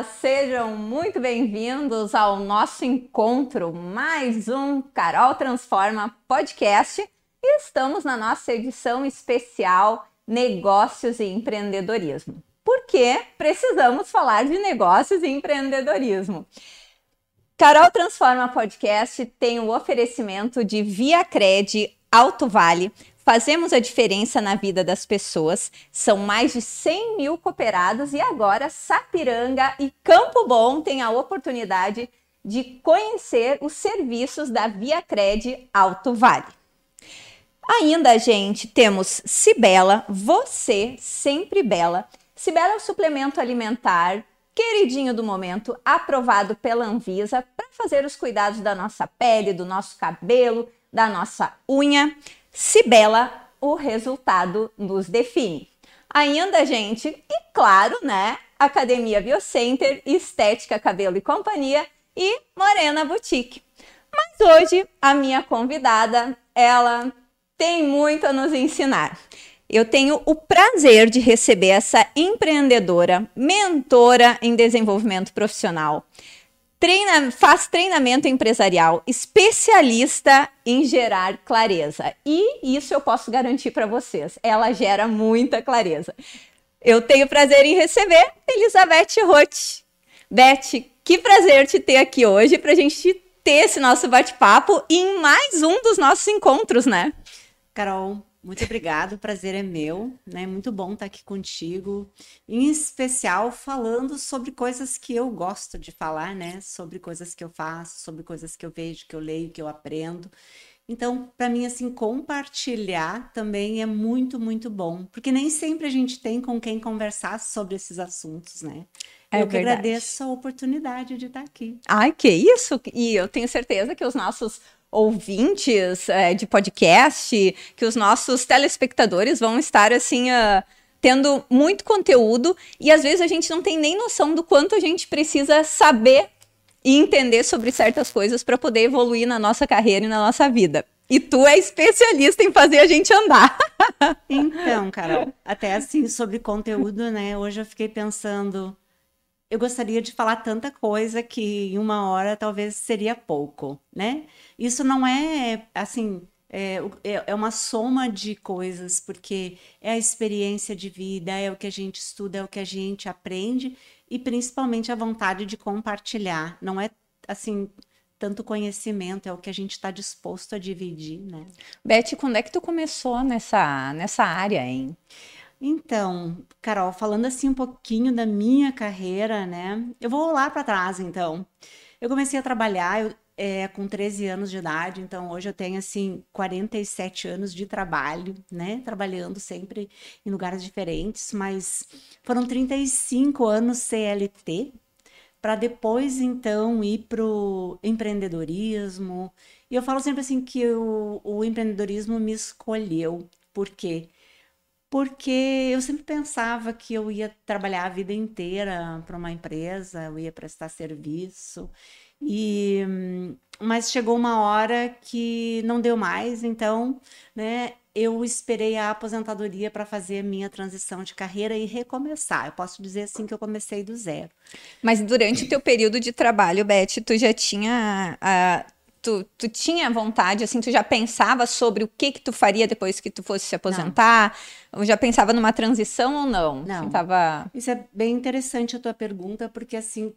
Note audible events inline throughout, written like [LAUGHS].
Olá, sejam muito bem-vindos ao nosso encontro, mais um Carol Transforma podcast. E estamos na nossa edição especial Negócios e Empreendedorismo. Porque precisamos falar de negócios e empreendedorismo. Carol Transforma Podcast tem o oferecimento de Via Cred Alto Vale, Fazemos a diferença na vida das pessoas. São mais de 100 mil cooperados e agora Sapiranga e Campo Bom têm a oportunidade de conhecer os serviços da Via Cred Alto Vale. Ainda, gente, temos Cibela, você sempre bela. Cibela é o suplemento alimentar queridinho do momento, aprovado pela Anvisa para fazer os cuidados da nossa pele, do nosso cabelo, da nossa unha. Cibela, o resultado nos define. Ainda, gente, e claro, né? Academia Biocenter, Estética Cabelo e Companhia e Morena Boutique. Mas hoje a minha convidada, ela tem muito a nos ensinar. Eu tenho o prazer de receber essa empreendedora, mentora em desenvolvimento profissional, treina, faz treinamento empresarial, especialista em gerar clareza. E isso eu posso garantir para vocês, ela gera muita clareza. Eu tenho prazer em receber Elizabeth Roth. Beth, que prazer te ter aqui hoje para a gente ter esse nosso bate-papo em mais um dos nossos encontros, né? Carol, muito obrigado, o prazer é meu, né? Muito bom estar aqui contigo, em especial falando sobre coisas que eu gosto de falar, né? Sobre coisas que eu faço, sobre coisas que eu vejo, que eu leio, que eu aprendo. Então, para mim, assim, compartilhar também é muito, muito bom, porque nem sempre a gente tem com quem conversar sobre esses assuntos, né? É eu que agradeço a oportunidade de estar aqui. Ai, que isso! E eu tenho certeza que os nossos ouvintes é, de podcast, que os nossos telespectadores vão estar assim. Uh, tendo muito conteúdo e às vezes a gente não tem nem noção do quanto a gente precisa saber e entender sobre certas coisas para poder evoluir na nossa carreira e na nossa vida. E tu é especialista em fazer a gente andar. [LAUGHS] Então, Carol, até assim sobre conteúdo, né? Hoje eu fiquei pensando, eu gostaria de falar tanta coisa que em uma hora talvez seria pouco, né? Isso não é assim. É, é, é uma soma de coisas, porque é a experiência de vida, é o que a gente estuda, é o que a gente aprende e principalmente a vontade de compartilhar. Não é assim tanto conhecimento, é o que a gente está disposto a dividir, né? Beth, quando é que tu começou nessa, nessa área, hein? Então, Carol, falando assim um pouquinho da minha carreira, né? Eu vou lá para trás, então. Eu comecei a trabalhar eu, é, com 13 anos de idade, então hoje eu tenho, assim, 47 anos de trabalho, né? Trabalhando sempre em lugares diferentes, mas foram 35 anos CLT, para depois, então, ir para o empreendedorismo. E eu falo sempre assim que o, o empreendedorismo me escolheu. Por quê? Porque eu sempre pensava que eu ia trabalhar a vida inteira para uma empresa, eu ia prestar serviço. E mas chegou uma hora que não deu mais, então, né, eu esperei a aposentadoria para fazer a minha transição de carreira e recomeçar. Eu posso dizer assim que eu comecei do zero. Mas durante o teu período de trabalho, Beth, tu já tinha uh tu, tu tinha vontade, assim, tu já pensava sobre o que que tu faria depois que tu fosse se aposentar? Não. Ou já pensava numa transição ou não? Não. Assim, tava... Isso é bem interessante a tua pergunta, porque assim,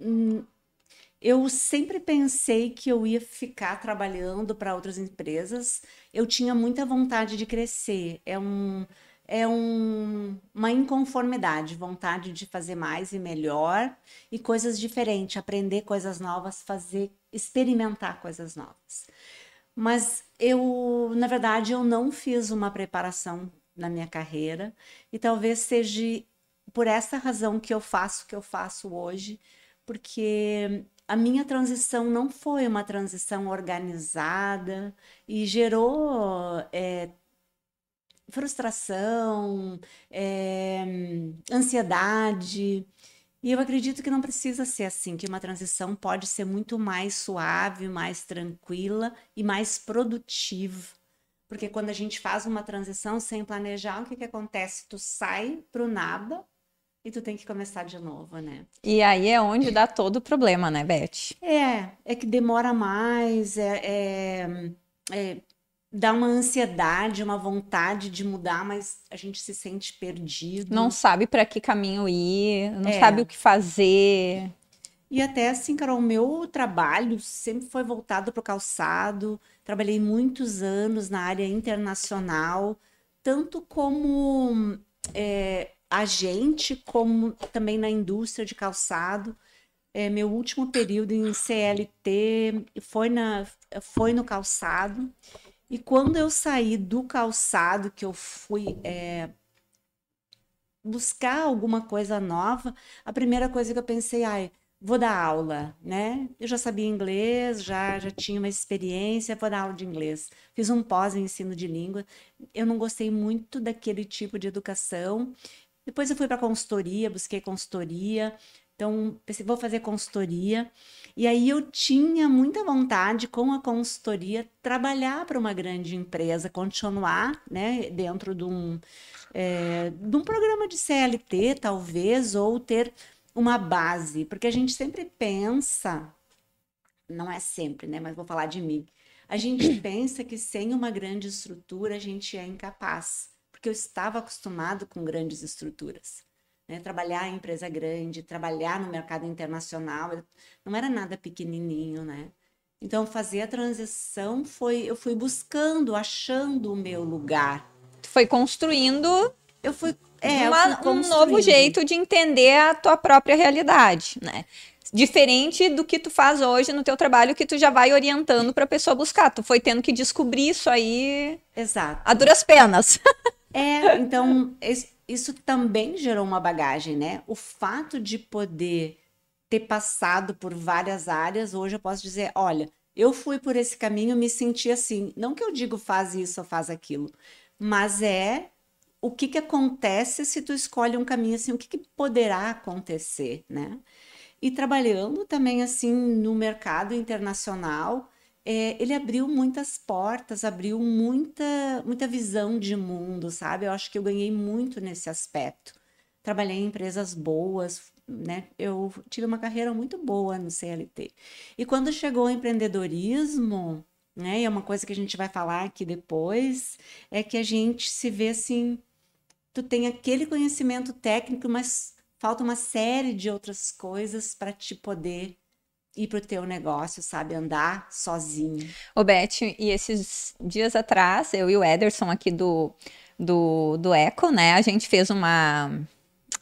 hum, eu sempre pensei que eu ia ficar trabalhando para outras empresas. Eu tinha muita vontade de crescer. É um é um, uma inconformidade, vontade de fazer mais e melhor e coisas diferentes, aprender coisas novas, fazer, experimentar coisas novas. Mas eu, na verdade, eu não fiz uma preparação na minha carreira e talvez seja por essa razão que eu faço o que eu faço hoje, porque a minha transição não foi uma transição organizada e gerou é, frustração, é, ansiedade. E eu acredito que não precisa ser assim, que uma transição pode ser muito mais suave, mais tranquila e mais produtiva. Porque quando a gente faz uma transição sem planejar, o que, que acontece? Tu sai para o nada e tu tem que começar de novo, né? E aí é onde dá todo o problema, né, Beth? É, é que demora mais, é, é, é dá uma ansiedade, uma vontade de mudar, mas a gente se sente perdido. Não sabe para que caminho ir, não é. sabe o que fazer. E até assim, Carol, o meu trabalho sempre foi voltado para o calçado. Trabalhei muitos anos na área internacional, tanto como é, agente, como também na indústria de calçado. É, meu último período em CLT foi, na, foi no calçado. E quando eu saí do calçado, que eu fui é, buscar alguma coisa nova, a primeira coisa que eu pensei, ai, vou dar aula, né? Eu já sabia inglês, já, já tinha uma experiência, vou dar aula de inglês. Fiz um pós em ensino de língua. Eu não gostei muito daquele tipo de educação. Depois eu fui para consultoria, busquei consultoria. Então, pensei, vou fazer consultoria. E aí eu tinha muita vontade, com a consultoria, trabalhar para uma grande empresa, continuar né, dentro de um, é, de um programa de CLT, talvez, ou ter uma base, porque a gente sempre pensa, não é sempre, né? Mas vou falar de mim. A gente [COUGHS] pensa que sem uma grande estrutura a gente é incapaz, porque eu estava acostumado com grandes estruturas. Né? Trabalhar em empresa grande, trabalhar no mercado internacional, não era nada pequenininho, né? Então, fazer a transição foi, eu fui buscando, achando o meu lugar. Foi construindo. Eu fui é, uma, um novo jeito de entender a tua própria realidade, né? Diferente do que tu faz hoje no teu trabalho, que tu já vai orientando para a pessoa buscar. Tu foi tendo que descobrir isso aí. Exato. A duras penas. [LAUGHS] É, então isso também gerou uma bagagem, né? O fato de poder ter passado por várias áreas, hoje eu posso dizer, olha, eu fui por esse caminho, me senti assim. Não que eu digo faz isso ou faz aquilo, mas é o que, que acontece se tu escolhe um caminho assim, o que, que poderá acontecer, né? E trabalhando também assim no mercado internacional, é, ele abriu muitas portas, abriu muita, muita visão de mundo, sabe? Eu acho que eu ganhei muito nesse aspecto. Trabalhei em empresas boas, né? Eu tive uma carreira muito boa no CLT. E quando chegou o empreendedorismo, né? E é uma coisa que a gente vai falar aqui depois, é que a gente se vê assim tu tem aquele conhecimento técnico, mas falta uma série de outras coisas para te poder ir para o teu negócio, sabe? Andar sozinho. Ô, Beth, e esses dias atrás, eu e o Ederson aqui do, do, do Eco, né? A gente fez uma,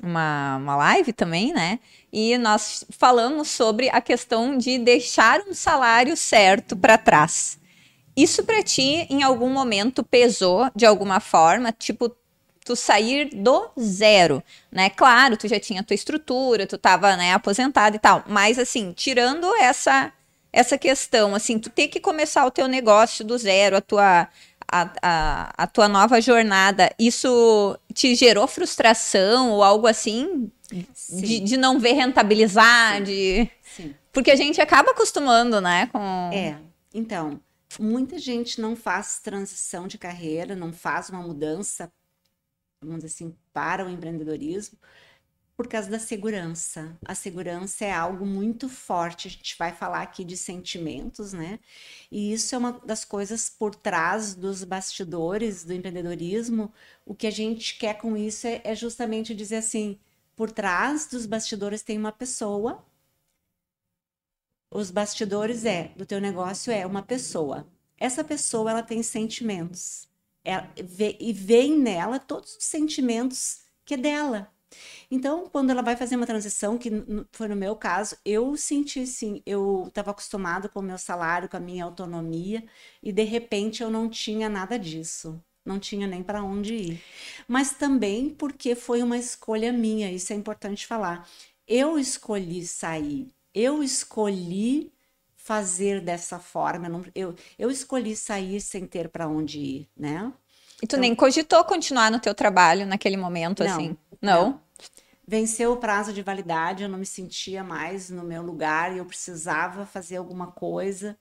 uma, uma live também, né? E nós falamos sobre a questão de deixar um salário certo para trás. Isso para ti, em algum momento, pesou de alguma forma? Tipo, tu sair do zero, né? Claro, tu já tinha tua estrutura, tu tava, né, aposentado e tal, mas assim, tirando essa essa questão, assim, tu ter que começar o teu negócio do zero, a tua a, a, a tua nova jornada, isso te gerou frustração ou algo assim? De, de, não ver rentabilizar, Sim. de... Sim. Porque a gente acaba acostumando, né? Com... É, então, muita gente não faz transição de carreira, não faz uma mudança vamos dizer assim, para o empreendedorismo, por causa da segurança. A segurança é algo muito forte. A gente vai falar aqui de sentimentos, né? E isso é uma das coisas por trás dos bastidores do empreendedorismo. O que a gente quer com isso é, é justamente dizer assim: por trás dos bastidores tem uma pessoa. Os bastidores é do teu negócio é uma pessoa. Essa pessoa ela tem sentimentos ela vê, e vem nela todos os sentimentos que é dela. Então, quando ela vai fazer uma transição, que foi no meu caso, eu senti assim, eu estava acostumado com o meu salário, com a minha autonomia, e de repente eu não tinha nada disso. Não tinha nem para onde ir. Mas também porque foi uma escolha minha, isso é importante falar. Eu escolhi sair, eu escolhi fazer dessa forma. Eu, não, eu, eu escolhi sair sem ter para onde ir, né? E tu então, nem cogitou continuar no teu trabalho naquele momento, não, assim? Não? não. Venceu o prazo de validade, eu não me sentia mais no meu lugar e eu precisava fazer alguma coisa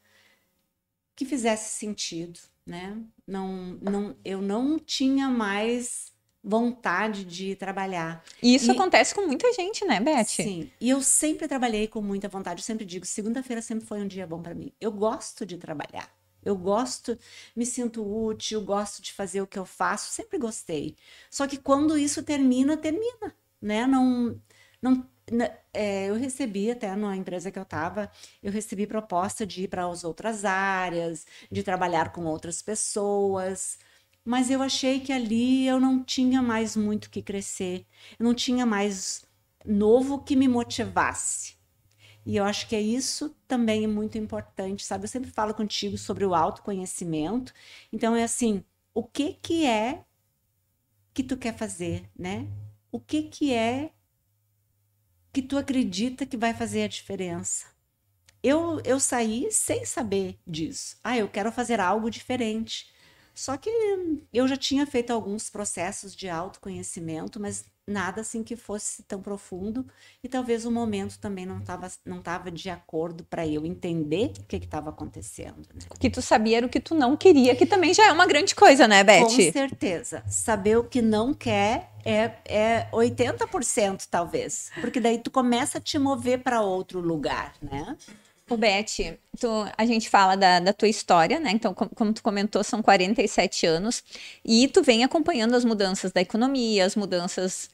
que fizesse sentido, né? Não, não, eu não tinha mais vontade de trabalhar. E isso e, acontece com muita gente, né, Beth? Sim. E eu sempre trabalhei com muita vontade. Eu sempre digo, segunda-feira sempre foi um dia bom para mim. Eu gosto de trabalhar. Eu gosto, me sinto útil, gosto de fazer o que eu faço, sempre gostei. Só que quando isso termina, termina, né? Não, não, é, eu recebi até na empresa que eu estava, eu recebi proposta de ir para as outras áreas, de trabalhar com outras pessoas, mas eu achei que ali eu não tinha mais muito que crescer, eu não tinha mais novo que me motivasse. E eu acho que é isso também é muito importante, sabe? Eu sempre falo contigo sobre o autoconhecimento. Então é assim, o que que é que tu quer fazer, né? O que que é que tu acredita que vai fazer a diferença? Eu, eu saí sem saber disso. Ah, eu quero fazer algo diferente. Só que eu já tinha feito alguns processos de autoconhecimento, mas nada assim que fosse tão profundo e talvez o momento também não estava não tava de acordo para eu entender o que estava acontecendo. Né? O que tu sabia era o que tu não queria, que também já é uma grande coisa, né, Beth? Com certeza. Saber o que não quer é, é 80% talvez, porque daí tu começa a te mover para outro lugar, né? O Beth, tu, a gente fala da, da tua história, né? Então, como, como tu comentou, são 47 anos e tu vem acompanhando as mudanças da economia, as mudanças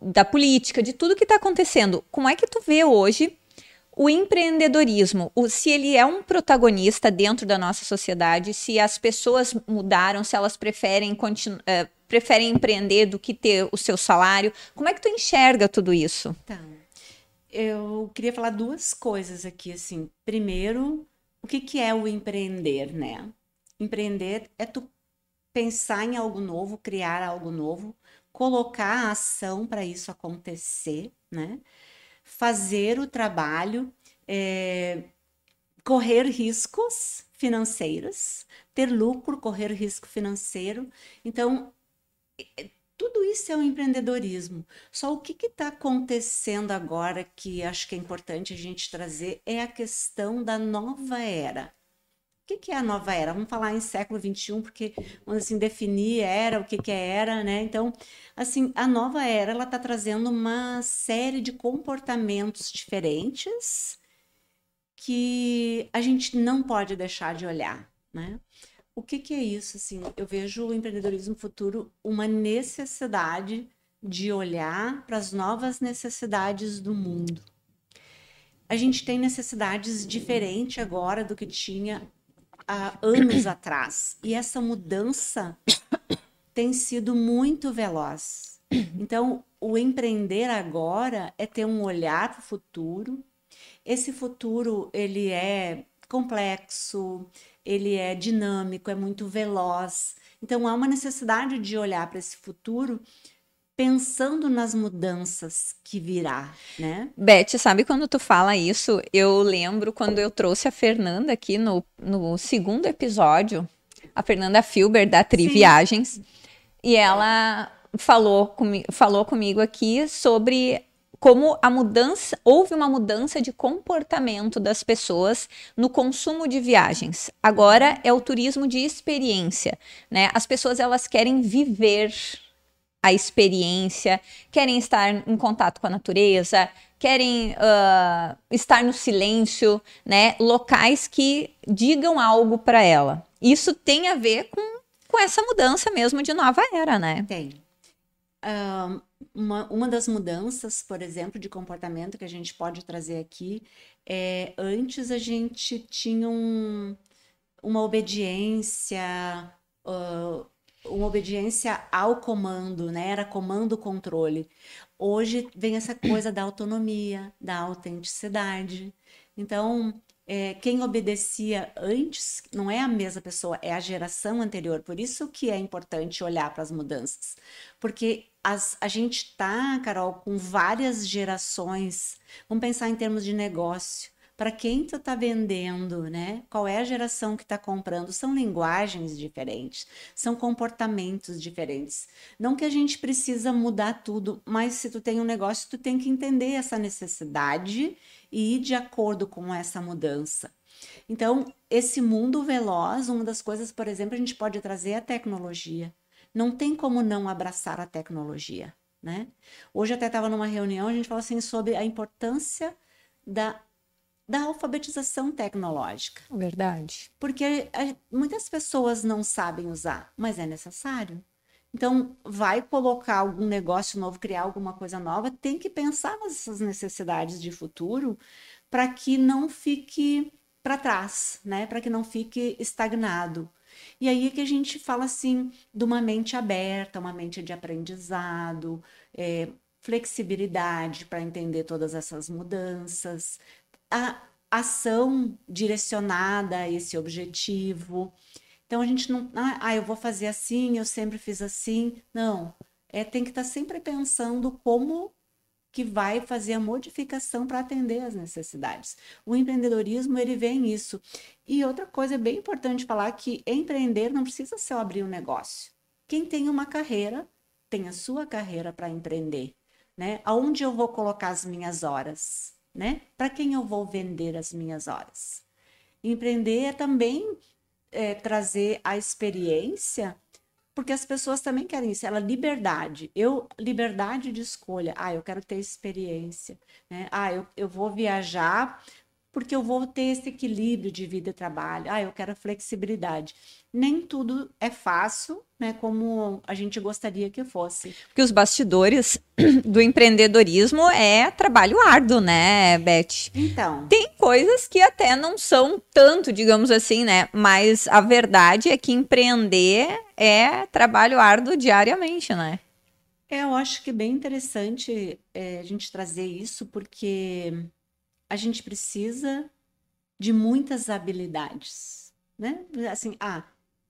da política, de tudo que está acontecendo. Como é que tu vê hoje o empreendedorismo? O, se ele é um protagonista dentro da nossa sociedade, se as pessoas mudaram, se elas preferem, uh, preferem empreender do que ter o seu salário. Como é que tu enxerga tudo isso? Tá. Eu queria falar duas coisas aqui, assim. Primeiro, o que, que é o empreender, né? Empreender é tu pensar em algo novo, criar algo novo, colocar a ação para isso acontecer, né? Fazer o trabalho, é, correr riscos financeiros, ter lucro, correr risco financeiro. Então, tudo isso é o um empreendedorismo. Só o que está acontecendo agora que acho que é importante a gente trazer é a questão da nova era. O que, que, é a nova era? Vamos falar em século XXI, porque vamos assim, definir era, o que, que é era, né? Então, assim, a nova era, ela está trazendo uma série de comportamentos diferentes que a gente não pode deixar de olhar, né? O que, que é isso? Assim, eu vejo o empreendedorismo futuro uma necessidade de olhar para as novas necessidades do mundo. A gente tem necessidades diferentes agora do que tinha há anos [COUGHS] atrás. E essa mudança tem sido muito veloz. [COUGHS] Então, o empreender agora é ter um olhar para o futuro. Esse futuro, ele é complexo, ele é dinâmico, é muito veloz. Então, há uma necessidade de olhar para esse futuro pensando nas mudanças que virá, né? Beth, sabe quando tu fala isso? Eu lembro quando eu trouxe a Fernanda aqui no, no segundo episódio, a Fernanda Filber da Tri Sim. Viagens, e ela falou, comi falou comigo aqui sobre como a mudança, houve uma mudança de comportamento das pessoas no consumo de viagens. Agora é o turismo de experiência, né? As pessoas elas querem viver a experiência, querem estar em contato com a natureza, querem uh, estar no silêncio, né? Locais que digam algo para ela. Isso tem a ver com, com essa mudança mesmo de nova era, né? Tem. Um, uma, uma das mudanças, por exemplo, de comportamento que a gente pode trazer aqui é antes a gente tinha um, uma obediência. Uh, uma obediência ao comando, né? Era comando-controle. Hoje vem essa coisa da autonomia, da autenticidade. Então, é, quem obedecia antes não é a mesma pessoa, é a geração anterior. Por isso que é importante olhar para as mudanças. Porque as, a gente está, Carol, com várias gerações. Vamos pensar em termos de negócio para quem tu está vendendo, né? Qual é a geração que está comprando? São linguagens diferentes, são comportamentos diferentes. Não que a gente precisa mudar tudo, mas se tu tem um negócio, tu tem que entender essa necessidade e ir de acordo com essa mudança. Então, esse mundo veloz, uma das coisas, por exemplo, a gente pode trazer a tecnologia. Não tem como não abraçar a tecnologia, né? Hoje até estava numa reunião, a gente falou assim sobre a importância da da alfabetização tecnológica. Verdade. Porque a, muitas pessoas não sabem usar, mas é necessário. Então, vai colocar algum negócio novo, criar alguma coisa nova, tem que pensar nessas necessidades de futuro para que não fique para trás, né? Para que não fique estagnado. E aí é que a gente fala assim de uma mente aberta, uma mente de aprendizado, é, flexibilidade para entender todas essas mudanças, a ação direcionada a esse objetivo. Então a gente não, ah, ah, eu vou fazer assim, eu sempre fiz assim. Não, é tem que estar tá sempre pensando como que vai fazer a modificação para atender as necessidades. O empreendedorismo ele vem isso. E outra coisa bem importante falar que empreender não precisa ser abrir um negócio. Quem tem uma carreira tem a sua carreira para empreender, né? Aonde eu vou colocar as minhas horas? né? Para quem eu vou vender as minhas horas? Empreender é também é, trazer a experiência, porque as pessoas também querem isso, ela liberdade. Eu liberdade de escolha. Ah, eu quero ter experiência, né? Ah, eu, eu vou viajar porque eu vou ter esse equilíbrio de vida e trabalho. Ah, eu quero flexibilidade. Nem tudo é fácil, né, como a gente gostaria que fosse. Porque os bastidores [CLEARS THROAT] do empreendedorismo é trabalho árduo, né, Beth? Então. Tem coisas que até não são tanto, digamos assim, né? Mas a verdade é que empreender é trabalho árduo diariamente, né? É, eu acho que é bem interessante é, a gente trazer isso, porque a gente precisa de muitas habilidades, né? Assim, ah,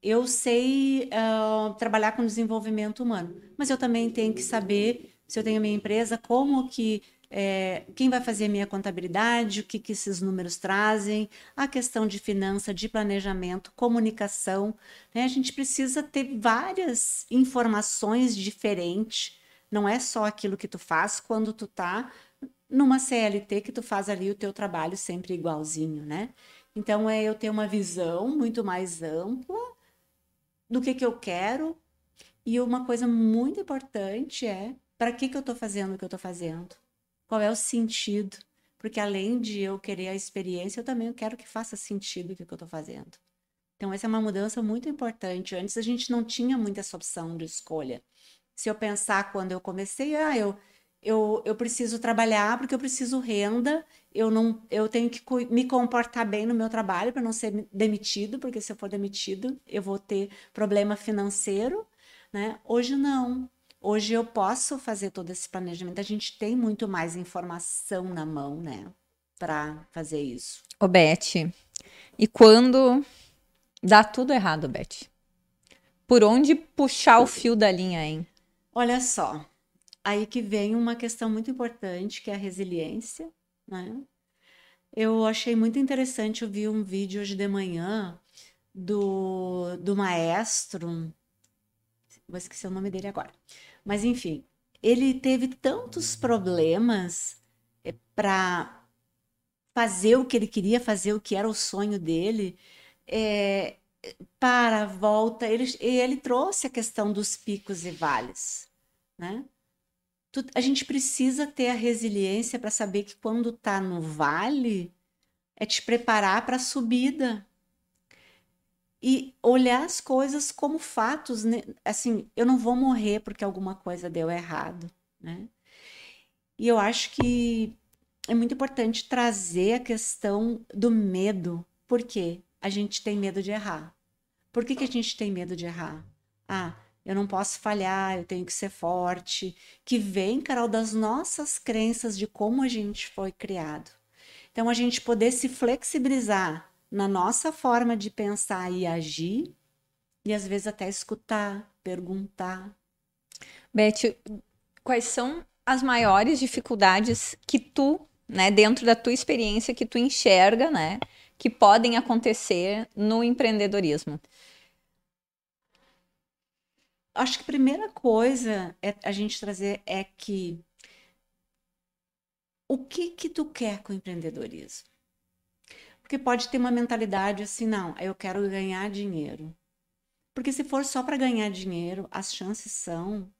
eu sei uh, trabalhar com desenvolvimento humano, mas eu também tenho que saber, se eu tenho a minha empresa, como que é, quem vai fazer a minha contabilidade, o que, que esses números trazem, a questão de finança, de planejamento, comunicação. Né? A gente precisa ter várias informações diferentes. Não é só aquilo que tu faz quando tu tá numa CLT que tu faz ali o teu trabalho sempre igualzinho, né? Então é eu ter uma visão muito mais ampla do que que eu quero e uma coisa muito importante é para que que eu estou fazendo o que eu estou fazendo? Qual é o sentido? Porque além de eu querer a experiência, eu também quero que faça sentido o que eu estou fazendo. Então essa é uma mudança muito importante. Antes a gente não tinha muita essa opção de escolha. Se eu pensar quando eu comecei, ah, eu eu, eu preciso trabalhar porque eu preciso renda, eu não eu tenho que me comportar bem no meu trabalho para não ser demitido, porque se eu for demitido, eu vou ter problema financeiro, né? Hoje não. Hoje eu posso fazer todo esse planejamento. A gente tem muito mais informação na mão, né, para fazer isso. Ô, Beth, e quando dá tudo errado, Beth? Por onde puxar o fio da linha, hein? Olha só, aí que vem uma questão muito importante, que é a resiliência, né? Eu achei muito interessante, eu vi um vídeo hoje de manhã do, do maestro, vou esquecer o nome dele agora, mas enfim, ele teve tantos problemas eh, para fazer o que ele queria fazer, o que era o sonho dele, é, para, volta, ele, ele trouxe a questão dos picos e vales, né? Tu, a gente precisa ter a resiliência para saber que quando tá no vale é te preparar para a subida e olhar as coisas como fatos, né? assim, eu não vou morrer porque alguma coisa deu errado, né? E eu acho que é muito importante trazer a questão do medo. Por quê? A gente tem medo de errar. Por que, que a gente tem medo de errar? Ah, eu não posso falhar, eu tenho que ser forte, que vem, Carol, das nossas crenças de como a gente foi criado. Então, a gente poder se flexibilizar na nossa forma de pensar e agir, e às vezes até escutar, perguntar. Beth, quais são as maiores dificuldades que tu, né, dentro da tua experiência, que tu enxerga, né, que podem acontecer no empreendedorismo? Acho que a primeira coisa é a gente trazer é que o que que tu quer com o empreendedorismo? Porque pode ter uma mentalidade assim, não, eu quero ganhar dinheiro. Porque se for só para ganhar dinheiro, as chances são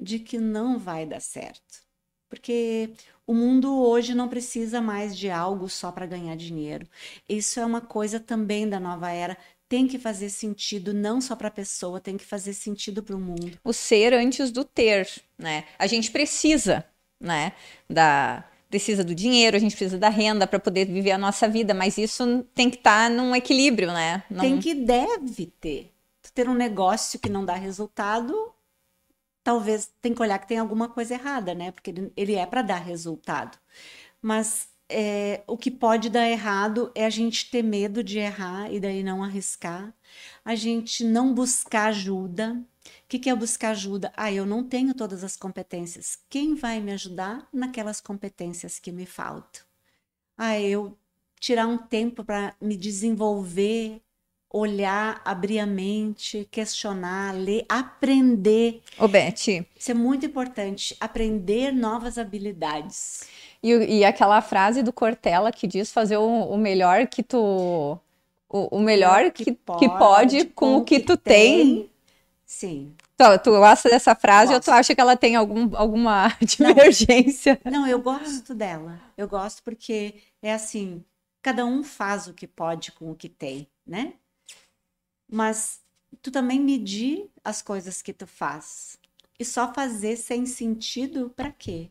de que não vai dar certo. Porque o mundo hoje não precisa mais de algo só para ganhar dinheiro. Isso é uma coisa também da nova era. Tem que fazer sentido não só para a pessoa, tem que fazer sentido para o mundo. O ser antes do ter, né? A gente precisa, né, da precisa do dinheiro, a gente precisa da renda para poder viver a nossa vida, mas isso tem que estar tá num equilíbrio, né? Não... Tem que deve ter. ter um negócio que não dá resultado, talvez tem que olhar que tem alguma coisa errada, né? Porque ele, ele é para dar resultado. Mas é, o que pode dar errado é a gente ter medo de errar e daí não arriscar, a gente não buscar ajuda. O que, que é buscar ajuda? Ah, eu não tenho todas as competências. Quem vai me ajudar naquelas competências que me faltam? Ah, eu tirar um tempo para me desenvolver olhar, abrir a mente, questionar, ler, aprender. Ô, Beth. Isso é muito importante, aprender novas habilidades. E, e aquela frase do Cortella que diz fazer o, o melhor que tu. O, o melhor que, que, pode, que pode com o que, que tu tem. tem. Sim. Tu, tu gosta dessa frase gosto. ou tu acha que ela tem algum, alguma [LAUGHS] divergência? Não, não, eu gosto dela. Eu gosto porque é assim, cada um faz o que pode com o que tem, né? mas tu também medir as coisas que tu faz. E só fazer sem sentido para quê?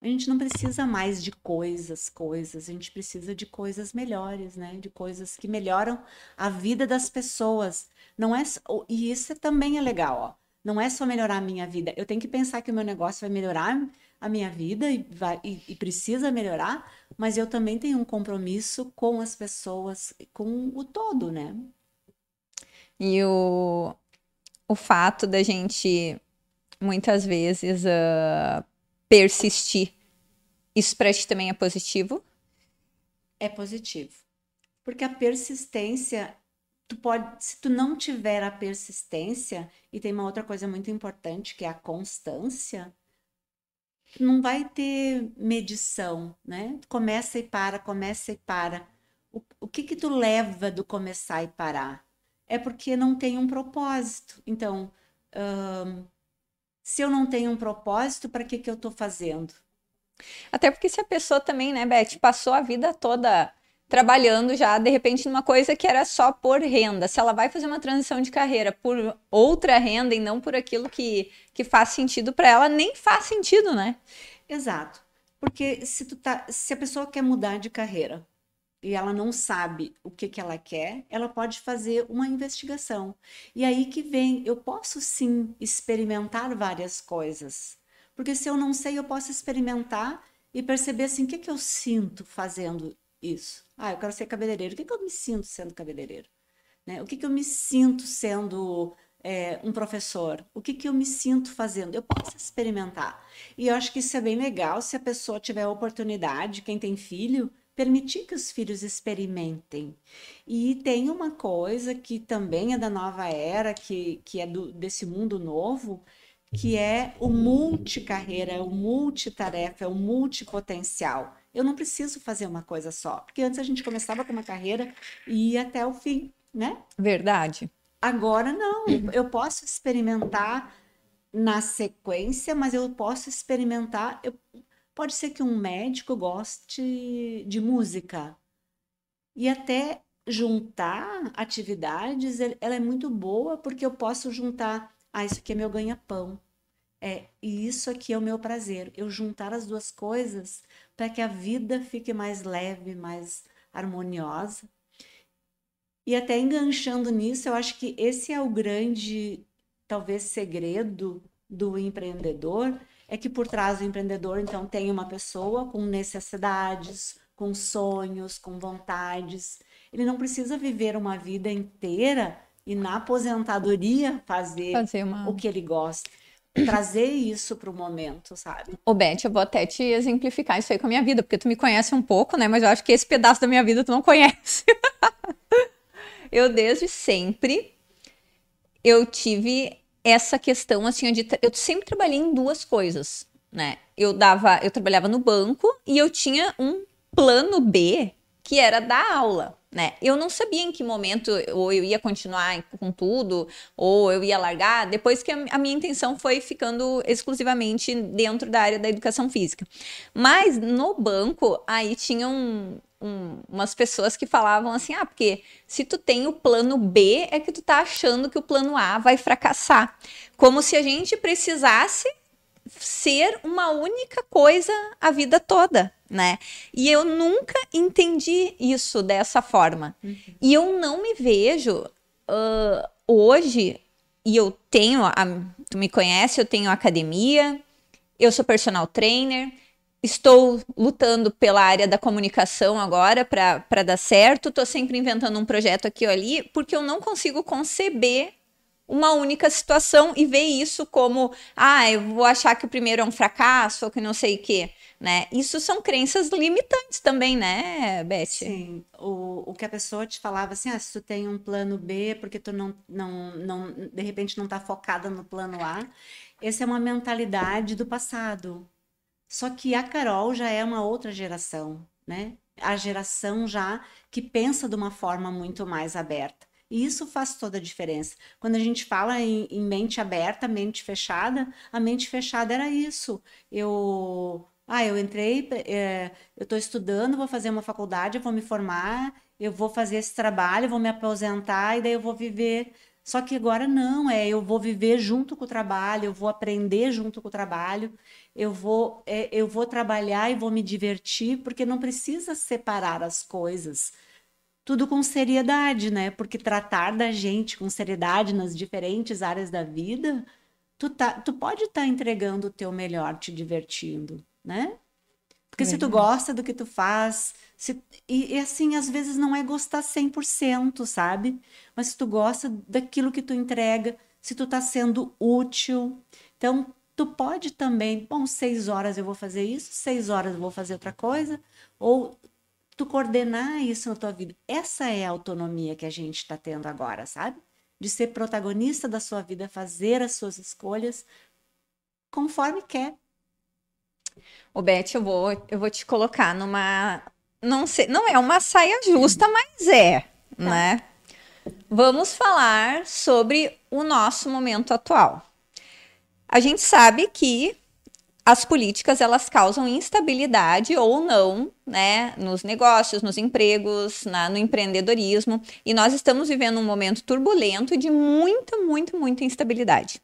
A gente não precisa mais de coisas, coisas, a gente precisa de coisas melhores, né? De coisas que melhoram a vida das pessoas. Não é e isso também é legal, ó. Não é só melhorar a minha vida. Eu tenho que pensar que o meu negócio vai melhorar a minha vida e, vai, e, e precisa melhorar, mas eu também tenho um compromisso com as pessoas, com o todo, né? E o, o fato da gente muitas vezes uh, persistir, isso para ti também é positivo? É positivo. Porque a persistência, tu pode, se tu não tiver a persistência, e tem uma outra coisa muito importante que é a constância, não vai ter medição, né? Começa e para, começa e para. O, o que que tu leva do começar e parar? é porque não tem um propósito. Então, se eu não tenho um propósito, para que, que eu estou fazendo? Até porque se a pessoa também, né, Beth, passou a vida toda trabalhando já, de repente, numa coisa que era só por renda. Se ela vai fazer uma transição de carreira por outra renda e não por aquilo que, que faz sentido para ela, nem faz sentido, né? Exato. Porque se, tu tá, se a pessoa quer mudar de carreira, e ela não sabe o que, que ela quer, ela pode fazer uma investigação. E aí que vem, eu posso sim experimentar várias coisas. Porque se eu não sei, eu posso experimentar e perceber assim, o que, que eu sinto fazendo isso. Ah, eu quero ser cabeleireiro. O que, que eu me sinto sendo cabeleireiro? Né? O que, que eu me sinto sendo é, um professor? O que, que eu me sinto fazendo? Eu posso experimentar. E eu acho que isso é bem legal se a pessoa tiver a oportunidade, quem tem filho, permitir que os filhos experimentem. E tem uma coisa que também é da nova era, que, que é do, desse mundo novo, que é o multicarreira, é o multitarefa, é o multipotencial. Eu não preciso fazer uma coisa só, porque antes a gente começava com uma carreira e ia até o fim, né? Verdade. Agora não, eu posso experimentar na sequência, mas eu posso experimentar, eu Pode ser que um médico goste de música e até juntar atividades, ela é muito boa porque eu posso juntar, ah, isso aqui é meu ganha-pão. É, e isso aqui é o meu prazer. Eu juntar as duas coisas para que a vida fique mais leve, mais harmoniosa. E até enganchando nisso, eu acho que esse é o grande, talvez, segredo do empreendedor, é que por trás do empreendedor, então, tem uma pessoa com necessidades, com sonhos, com vontades. Ele não precisa viver uma vida inteira e na aposentadoria fazer, fazer uma... o que ele gosta. Trazer isso para o momento, sabe? Ô, Beth, eu vou até te exemplificar isso aí com a minha vida, porque tu me conhece um pouco, né? Mas eu acho que esse pedaço da minha vida tu não conhece. [LAUGHS] eu, desde sempre, eu tive essa questão assim de eu sempre trabalhei em duas coisas, né? Eu dava, eu trabalhava no banco e eu tinha um plano B que era dar aula, né? Eu não sabia em que momento ou eu ia continuar com tudo ou eu ia largar, depois que a minha intenção foi ficando exclusivamente dentro da área da educação física. Mas no banco, aí tinham um, um, umas pessoas que falavam assim: ah, porque se tu tem o plano B, é que tu tá achando que o plano A vai fracassar. Como se a gente precisasse ser uma única coisa a vida toda, né? E eu nunca entendi isso dessa forma. Uhum. E eu não me vejo uh, hoje, e eu tenho, a, tu me conhece, eu tenho academia, eu sou personal trainer, estou lutando pela área da comunicação agora para dar certo, estou sempre inventando um projeto aqui ou ali, porque eu não consigo conceber uma única situação e ver isso como, ah, eu vou achar que o primeiro é um fracasso ou que não sei o quê. Né? Isso são crenças limitantes também, né, Beth? Sim. O, o que a pessoa te falava assim, ah, se tu tem um plano B, porque tu não, não, não de repente não está focada no plano A, essa é uma mentalidade do passado. Só que a Carol já é uma outra geração, né? A geração já que pensa de uma forma muito mais aberta. E isso faz toda a diferença. Quando a gente fala em, em mente aberta, mente fechada, a mente fechada era isso. Eu, ah, eu entrei, é, eu estou estudando, vou fazer uma faculdade, eu vou me formar, eu vou fazer esse trabalho, vou me aposentar e daí eu vou viver. Só que agora não, é eu vou viver junto com o trabalho, eu vou aprender junto com o trabalho, eu vou, é, eu vou trabalhar e vou me divertir, porque não precisa separar as coisas tudo com seriedade, né? Porque tratar da gente com seriedade nas diferentes áreas da vida, tu, tá, tu pode estar tá entregando o teu melhor, te divertindo, né? Porque é se tu gosta do que tu faz, se, e, e, assim, às vezes não é gostar 100%, sabe? Mas se tu gosta daquilo que tu entrega, se tu tá sendo útil, então tu pode também, bom, seis horas eu vou fazer isso, seis horas eu vou fazer outra coisa, ou tu coordenar isso na tua vida. Essa é a autonomia que a gente está tendo agora, sabe? De ser protagonista da sua vida, fazer as suas escolhas conforme quer. O Beth, eu vou, eu vou te colocar numa. Não sei, não é uma saia justa, mas é, tá. né? Vamos falar sobre o nosso momento atual. A gente sabe que as políticas elas causam instabilidade ou não, né, nos negócios, nos empregos, na, no empreendedorismo, e nós estamos vivendo um momento turbulento de muita, muita, muita instabilidade.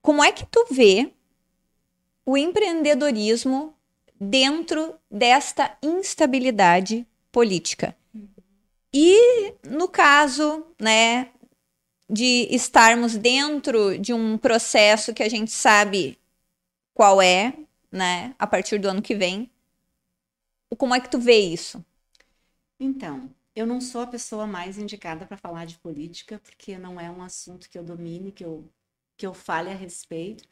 Como é que tu vê o empreendedorismo dentro desta instabilidade política? E no caso, né, de estarmos dentro de um processo que a gente sabe qual é, né, a partir do ano que vem. Como é que tu vê isso? Então, eu não sou a pessoa mais indicada para falar de política, porque não é um assunto que eu domine, que eu, que eu fale a respeito.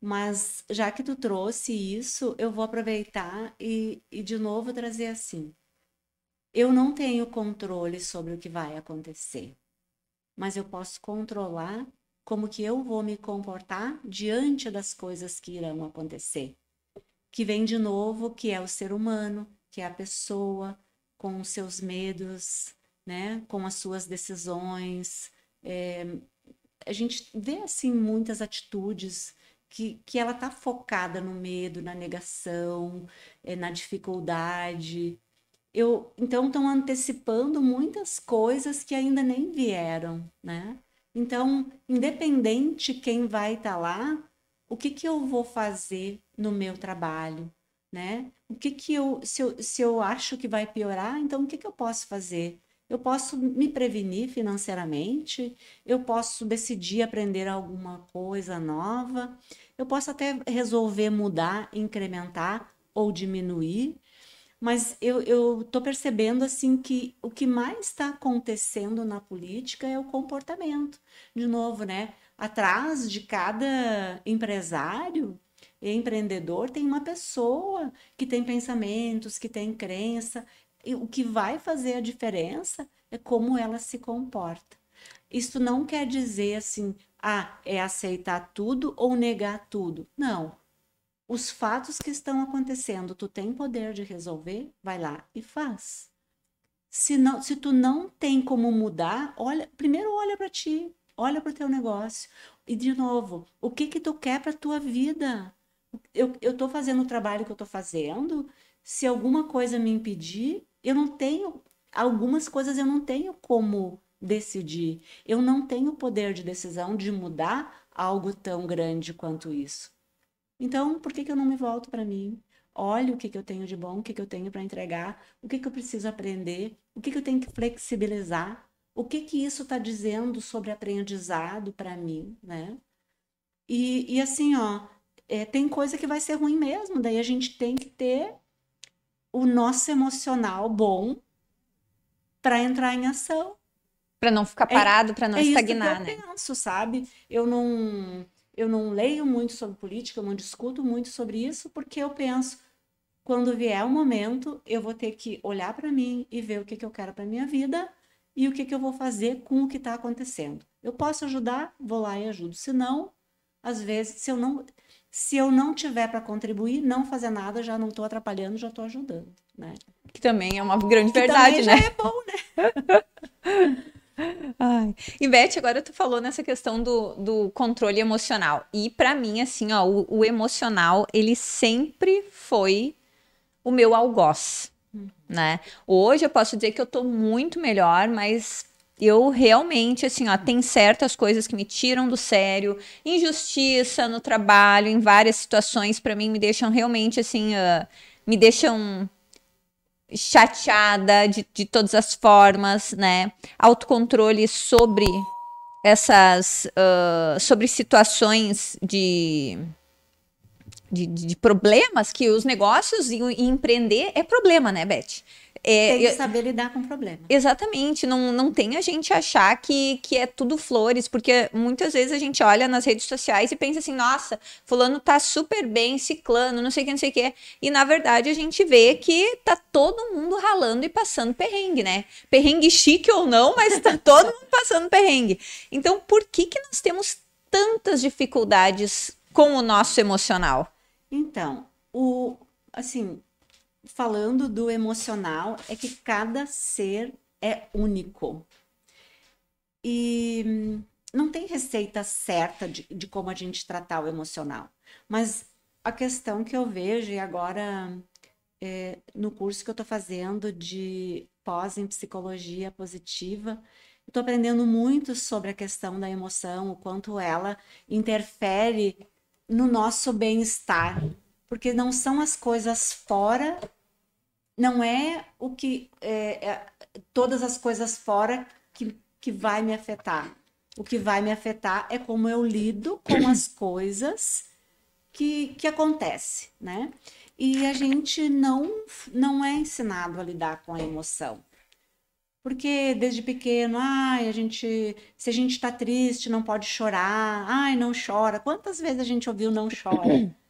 Mas já que tu trouxe isso, eu vou aproveitar e, e de novo trazer assim. Eu não tenho controle sobre o que vai acontecer, mas eu posso controlar como que eu vou me comportar diante das coisas que irão acontecer. Que vem de novo, que é o ser humano, que é a pessoa com os seus medos, né, com as suas decisões. É, a gente vê assim muitas atitudes que, que ela está focada no medo, na negação, é, na dificuldade. Eu, então estão antecipando muitas coisas que ainda nem vieram, né? Então, independente quem vai estar tá lá, o que, que eu vou fazer no meu trabalho, né? O que que eu se, eu, se eu acho que vai piorar, então o que que eu posso fazer? Eu posso me prevenir financeiramente, eu posso decidir aprender alguma coisa nova, eu posso até resolver mudar, incrementar ou diminuir mas eu estou percebendo assim que o que mais está acontecendo na política é o comportamento. De novo, né? Atrás de cada empresário e empreendedor tem uma pessoa que tem pensamentos, que tem crença. E o que vai fazer a diferença é como ela se comporta. Isso não quer dizer assim, ah, é aceitar tudo ou negar tudo. Não. Os fatos que estão acontecendo, tu tem poder de resolver, vai lá e faz. Se não, se tu não tem como mudar, olha, primeiro olha para ti, olha para o teu negócio. E de novo, o que que tu quer para tua vida? Eu eu tô fazendo o trabalho que eu tô fazendo, se alguma coisa me impedir, eu não tenho algumas coisas eu não tenho como decidir. Eu não tenho poder de decisão de mudar algo tão grande quanto isso. Então, por que, que eu não me volto para mim? Olho o que, que eu tenho de bom, o que, que eu tenho para entregar, o que, que eu preciso aprender, o que, que eu tenho que flexibilizar, o que, que isso está dizendo sobre aprendizado para mim, né? E, e assim, ó, é, tem coisa que vai ser ruim mesmo, daí a gente tem que ter o nosso emocional bom para entrar em ação. Para não ficar é parado, é, para não é estagnar, isso que eu né? penso, sabe? Eu não eu não leio muito sobre política, eu não discuto muito sobre isso, porque eu penso, quando vier o momento, eu vou ter que olhar para mim e ver o que, que eu quero para minha vida e o que, que eu vou fazer com o que está acontecendo. Eu posso ajudar, vou lá e ajudo. Se não, às vezes, se eu não, se eu não tiver para contribuir, não fazer nada, já não estou atrapalhando, já estou ajudando, né? Que também é uma grande que verdade, né? é bom, né? [LAUGHS] Ai. E Beth, agora tu falou nessa questão do, do controle emocional. E para mim, assim, ó, o, o, emocional, ele sempre foi o meu algoz, uhum. né? Hoje eu posso dizer que eu tô muito melhor, mas eu realmente, assim, ó, tem certas coisas que me tiram do sério, injustiça no trabalho, em várias situações, para mim, me deixam realmente, assim, uh, me deixam chateada de, de todas as formas, né? Autocontrole sobre essas uh, sobre situações de, de, de, problemas que os negócios e, e empreender é problema, né, Beth? É, tem que saber lidar com o problema. Exatamente. Não, não tem a gente achar que, que é tudo flores, porque muitas vezes a gente olha nas redes sociais e pensa assim, nossa, fulano tá super bem, ciclano, não sei o que, não sei o que. E na verdade a gente vê que tá todo mundo ralando e passando perrengue, né? Perrengue chique ou não, mas tá [LAUGHS] todo mundo passando perrengue. Então, por que que nós temos tantas dificuldades com o nosso emocional? Então, o assim, falando do emocional é que cada ser é único. E não tem receita certa de, de como a gente tratar o emocional. Mas a questão que eu vejo, e agora é, no curso que eu estou fazendo de pós em psicologia positiva, estou aprendendo muito sobre a questão da emoção, o quanto ela interfere no nosso bem-estar. Porque não são as coisas fora não é o que é, é, todas as coisas fora que, que vai me afetar. O que vai me afetar é como eu lido com as [CLEARS THROAT] coisas que, que acontece, né? E a gente não, não é ensinado a lidar com a emoção. Porque desde pequeno, ai, a gente, se a gente está triste, não pode chorar, ai, não chora. Quantas vezes a gente ouviu não chora? [CLEARS THROAT]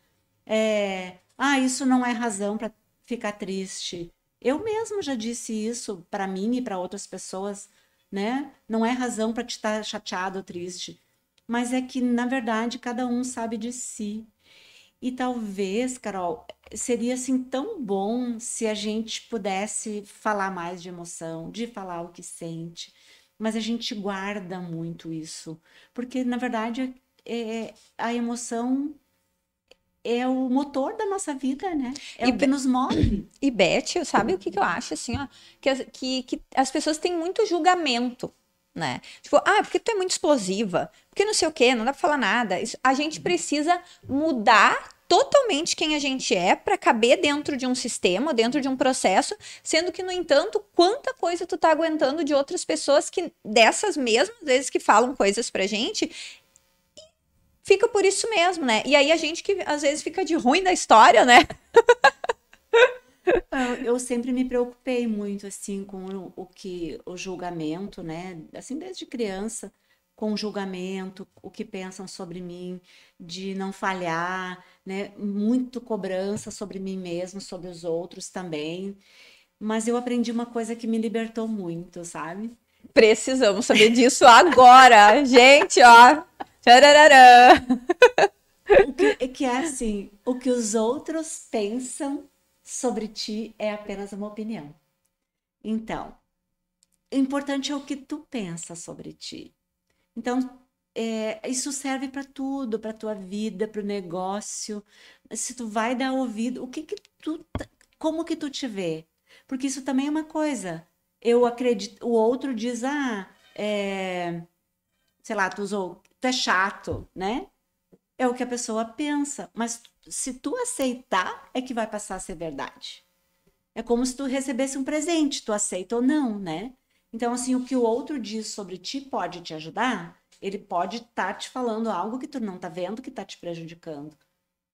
É, ah, isso não é razão para ficar triste. Eu mesmo já disse isso para mim e para outras pessoas, né? Não é razão para te estar chateado ou triste, mas é que na verdade cada um sabe de si. E talvez, Carol, seria assim tão bom se a gente pudesse falar mais de emoção, de falar o que sente, mas a gente guarda muito isso, porque na verdade é, a emoção é o motor da nossa vida, né? É e o que nos move. E Beth, sabe o que, que eu acho, assim, ó? Que, que, que as pessoas têm muito julgamento, né? Tipo, ah, porque tu é muito explosiva, porque não sei o quê, não dá pra falar nada. Isso, a gente precisa mudar totalmente quem a gente é para caber dentro de um sistema, dentro de um processo, sendo que, no entanto, quanta coisa tu tá aguentando de outras pessoas que, dessas mesmas vezes que falam coisas pra gente, fica por isso mesmo, né? E aí a gente que às vezes fica de ruim da história, né? eu sempre me preocupei muito assim com o que o julgamento, né? Assim desde criança, com o julgamento, o que pensam sobre mim, de não falhar, né? Muito cobrança sobre mim mesmo, sobre os outros também. Mas eu aprendi uma coisa que me libertou muito, sabe? Precisamos saber disso agora. [LAUGHS] Gente, ó, Tcharararã. o que, é que é assim, o que os outros pensam sobre ti é apenas uma opinião. Então, o importante é o que tu pensa sobre ti. Então, é, isso serve para tudo, para tua vida, para o negócio. Se tu vai dar ouvido, o que que tu, como que tu te vê? Porque isso também é uma coisa. Eu acredito, o outro diz, ah, é, sei lá, tu usou, tu é chato, né? É o que a pessoa pensa, mas se tu aceitar, é que vai passar a ser verdade. É como se tu recebesse um presente, tu aceita ou não, né? Então, assim, o que o outro diz sobre ti pode te ajudar, ele pode estar tá te falando algo que tu não tá vendo que tá te prejudicando.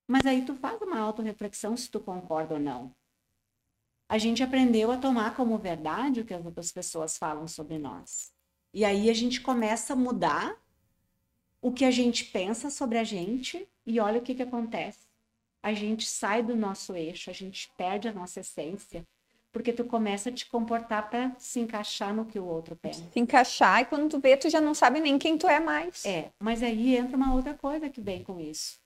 Mas aí tu faz uma autorreflexão se tu concorda ou não. A gente aprendeu a tomar como verdade o que as outras pessoas falam sobre nós. E aí a gente começa a mudar o que a gente pensa sobre a gente e olha o que, que acontece. A gente sai do nosso eixo, a gente perde a nossa essência, porque tu começa a te comportar para se encaixar no que o outro pensa. Se encaixar e quando tu vê, tu já não sabe nem quem tu é mais. É, mas aí entra uma outra coisa que vem com isso.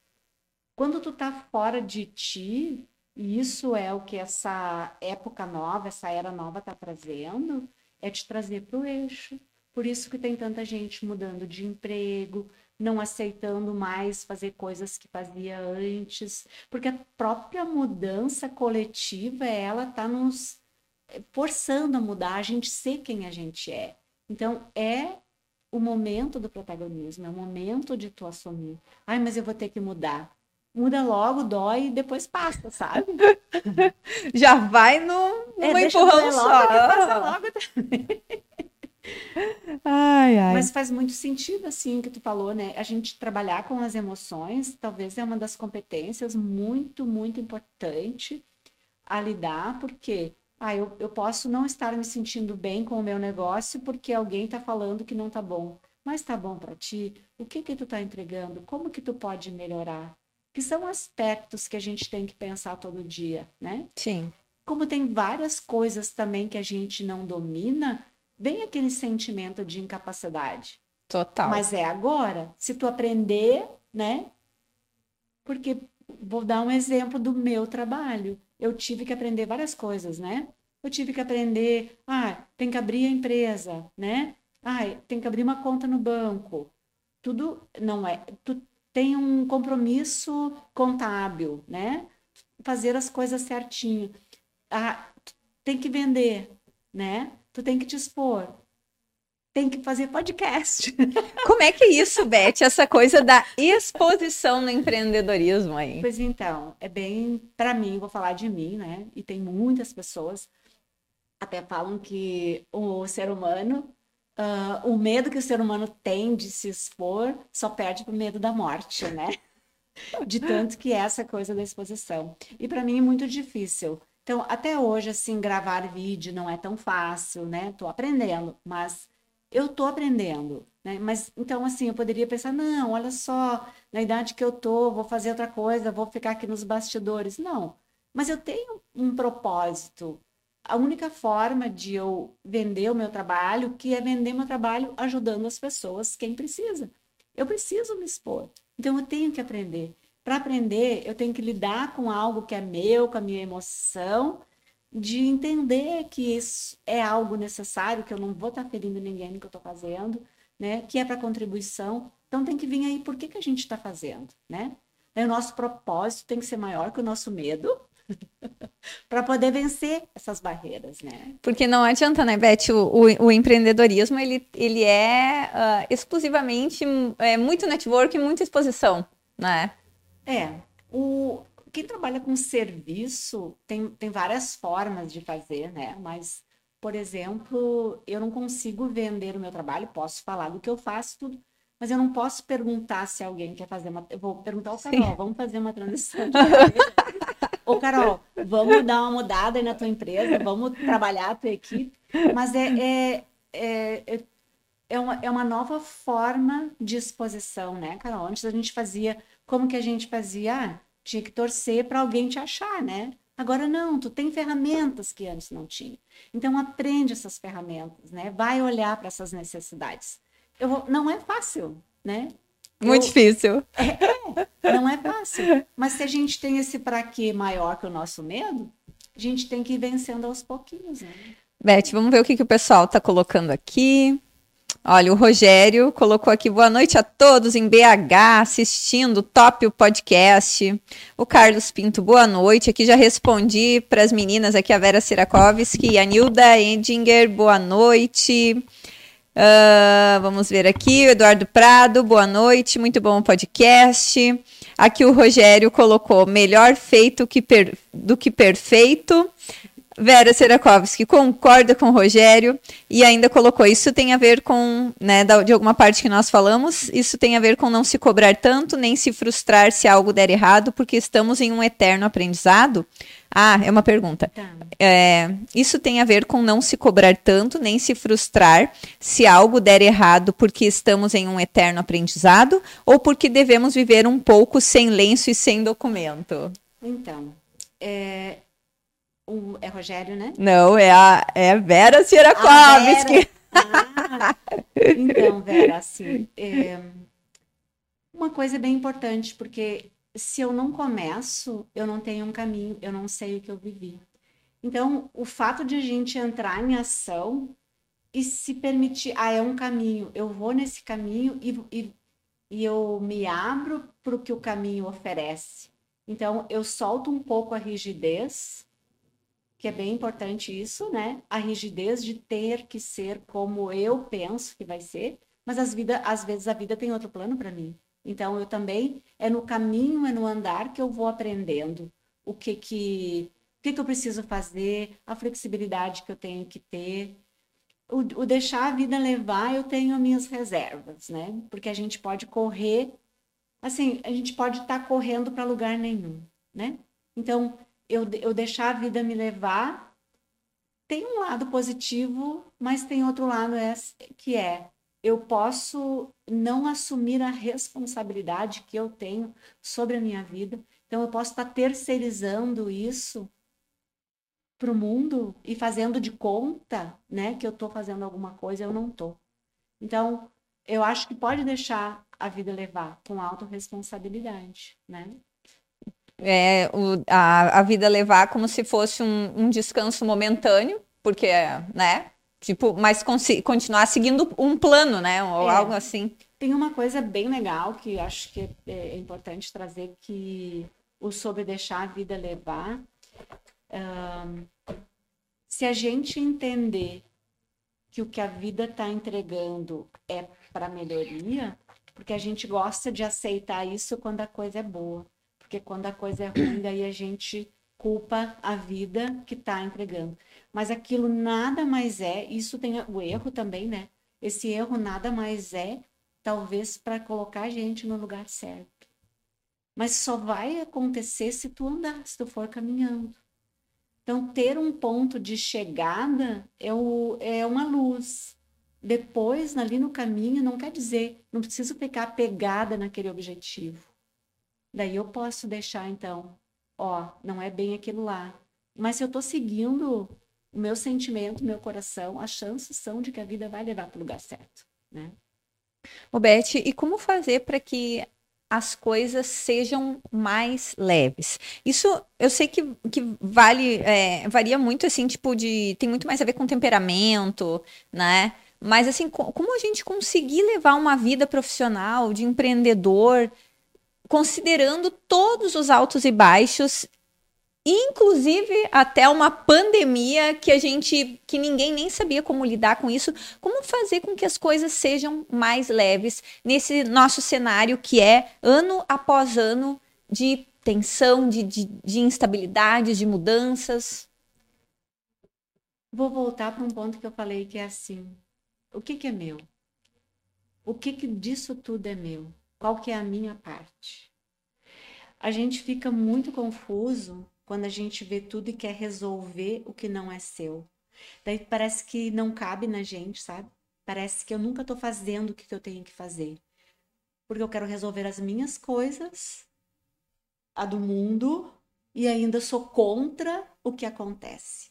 Quando tu tá fora de ti, e isso é o que essa época nova, essa era nova tá trazendo, é te trazer para o eixo. Por isso que tem tanta gente mudando de emprego, não aceitando mais fazer coisas que fazia antes, porque a própria mudança coletiva, ela está nos eh, forçando a mudar, a gente ser quem a gente é. Então, é o momento do protagonismo, é o momento de tu assumir. Ai, mas eu vou ter que mudar. Muda logo, dói e depois passa, sabe? [LAUGHS] Já vai no, numa é, empurrão só. Logo, logo também. Ai, ai. Mas faz muito sentido, assim, que tu falou, né? A gente trabalhar com as emoções, talvez é uma das competências muito, muito importante a lidar, porque ah, eu, eu posso não estar me sentindo bem com o meu negócio porque alguém está falando que não tá bom. Mas tá bom para ti? O que que tu tá entregando? Como que tu pode melhorar? Que são aspectos que a gente tem que pensar todo dia, né? Sim. Como tem várias coisas também que a gente não domina, vem aquele sentimento de incapacidade. Total. Mas é agora. Se tu aprender, né? Porque vou dar um exemplo do meu trabalho. Eu tive que aprender várias coisas, né? Eu tive que aprender, ah, tem que abrir a empresa, né? Ah, tem que abrir uma conta no banco. Tudo não é, tu tem um compromisso contábil, né? Fazer as coisas certinho. Ah, tem que vender, né? Tu tem que te expor. Tem que fazer podcast. [LAUGHS] Como é que é isso, Beth? Essa coisa da exposição no empreendedorismo aí? Pois então, é bem, para mim, vou falar de mim, né? E tem muitas pessoas até falam que o ser humano, uh, o medo que o ser humano tem de se expor, só perde pro medo da morte, né? [LAUGHS] De tanto que é essa coisa da exposição. E para mim é muito difícil. Então, até hoje, assim, gravar vídeo não é tão fácil, né? Tô aprendendo, mas eu tô aprendendo, né? Mas, então, assim, eu poderia pensar, não, olha só, na idade que eu tô, vou fazer outra coisa, vou ficar aqui nos bastidores. Não, mas eu tenho um propósito. A única forma de eu vender o meu trabalho, que é vender meu trabalho ajudando as pessoas, quem precisa. Eu preciso me expor. Então, eu tenho que aprender. Para aprender, eu tenho que lidar com algo que é meu, com a minha emoção, de entender que isso é algo necessário, que eu não vou estar ferindo ninguém no que eu estou fazendo, né? Que é para contribuição. Então tem que vir aí por que, que a gente está fazendo, né? o nosso propósito tem que ser maior que o nosso medo, [LAUGHS] para poder vencer essas barreiras, né? Porque não adianta, né, Beth? O, o, o empreendedorismo ele, ele é uh, exclusivamente é, muito network, muita exposição, né? É, o, quem trabalha com serviço tem, tem várias formas de fazer, né? Mas, por exemplo, eu não consigo vender o meu trabalho, posso falar do que eu faço, tudo, mas eu não posso perguntar se alguém quer fazer uma. Eu vou perguntar ao Carol, Sim. vamos fazer uma transição. [LAUGHS] Ô, Carol, vamos dar uma mudada aí na tua empresa, vamos trabalhar a tua equipe. Mas é, é, é, é, é, uma, é uma nova forma de exposição, né, Carol? Antes a gente fazia como que a gente fazia? Ah, tinha que torcer para alguém te achar, né? Agora não, tu tem ferramentas que antes não tinha. Então aprende essas ferramentas, né? Vai olhar para essas necessidades. Eu vou... não é fácil, né? Muito eu... difícil. É, é, Não é fácil. Mas se a gente tem esse para quê maior que o nosso medo, a gente tem que ir vencendo aos pouquinhos, né? Beth, vamos ver o que, que o pessoal está colocando aqui. Olha, o Rogério colocou aqui boa noite a todos em BH assistindo Top o podcast. O Carlos Pinto, boa noite. Aqui já respondi para as meninas aqui, a Vera Sirakovski, a Nilda Edinger, boa noite. Uh, vamos ver aqui, o Eduardo Prado, boa noite, muito bom o podcast. Aqui o Rogério colocou melhor feito que per... do que perfeito. Vera Serakovski concorda com o Rogério e ainda colocou: isso tem a ver com, né, de alguma parte que nós falamos, isso tem a ver com não se cobrar tanto, nem se frustrar se algo der errado, porque estamos em um eterno aprendizado. Ah, é uma pergunta. Tá. É, isso tem a ver com não se cobrar tanto, nem se frustrar se algo der errado, porque estamos em um eterno aprendizado, ou porque devemos viver um pouco sem lenço e sem documento? Então, é, o, é Rogério, né? Não, é a é Vera Sierakovski. Ah, então, Vera, assim, é, uma coisa bem importante, porque se eu não começo, eu não tenho um caminho, eu não sei o que eu vivi. Então, o fato de a gente entrar em ação e se permitir, ah, é um caminho, eu vou nesse caminho e, e, e eu me abro para o que o caminho oferece. Então, eu solto um pouco a rigidez que é bem importante isso, né? A rigidez de ter que ser como eu penso que vai ser, mas às, vida, às vezes a vida tem outro plano para mim. Então eu também é no caminho, é no andar que eu vou aprendendo o que que o que, que eu preciso fazer, a flexibilidade que eu tenho que ter, o, o deixar a vida levar, eu tenho minhas reservas, né? Porque a gente pode correr, assim, a gente pode estar tá correndo para lugar nenhum, né? Então, eu, eu deixar a vida me levar, tem um lado positivo, mas tem outro lado é, que é eu posso não assumir a responsabilidade que eu tenho sobre a minha vida. Então, eu posso estar terceirizando isso para o mundo e fazendo de conta né, que eu estou fazendo alguma coisa, eu não estou. Então, eu acho que pode deixar a vida levar com autorresponsabilidade, né? É, o, a, a vida levar como se fosse um, um descanso momentâneo, porque, né? Tipo, mas continuar seguindo um plano, né? Ou é. algo assim. Tem uma coisa bem legal que acho que é, é importante trazer que o sobre deixar a vida levar. Um, se a gente entender que o que a vida está entregando é para melhoria, porque a gente gosta de aceitar isso quando a coisa é boa. Porque quando a coisa é ruim, daí a gente culpa a vida que está entregando. Mas aquilo nada mais é, isso tem o erro também, né? Esse erro nada mais é, talvez, para colocar a gente no lugar certo. Mas só vai acontecer se tu andar, se tu for caminhando. Então, ter um ponto de chegada é, o, é uma luz. Depois, ali no caminho, não quer dizer, não preciso ficar pegada naquele objetivo. Daí eu posso deixar, então, ó, não é bem aquilo lá. Mas se eu estou seguindo o meu sentimento, meu coração, as chances são de que a vida vai levar para o lugar certo, né? Ô, Beth, e como fazer para que as coisas sejam mais leves. Isso eu sei que, que vale, é, varia muito assim, tipo, de. tem muito mais a ver com temperamento, né? Mas assim, como a gente conseguir levar uma vida profissional de empreendedor considerando todos os altos e baixos, inclusive até uma pandemia que a gente que ninguém nem sabia como lidar com isso, como fazer com que as coisas sejam mais leves nesse nosso cenário que é ano após ano de tensão, de, de, de instabilidade, de mudanças. Vou voltar para um ponto que eu falei que é assim: o que, que é meu? O que, que disso tudo é meu? Qual que é a minha parte? A gente fica muito confuso quando a gente vê tudo e quer resolver o que não é seu. Daí parece que não cabe na gente, sabe? Parece que eu nunca estou fazendo o que eu tenho que fazer. Porque eu quero resolver as minhas coisas, a do mundo, e ainda sou contra o que acontece.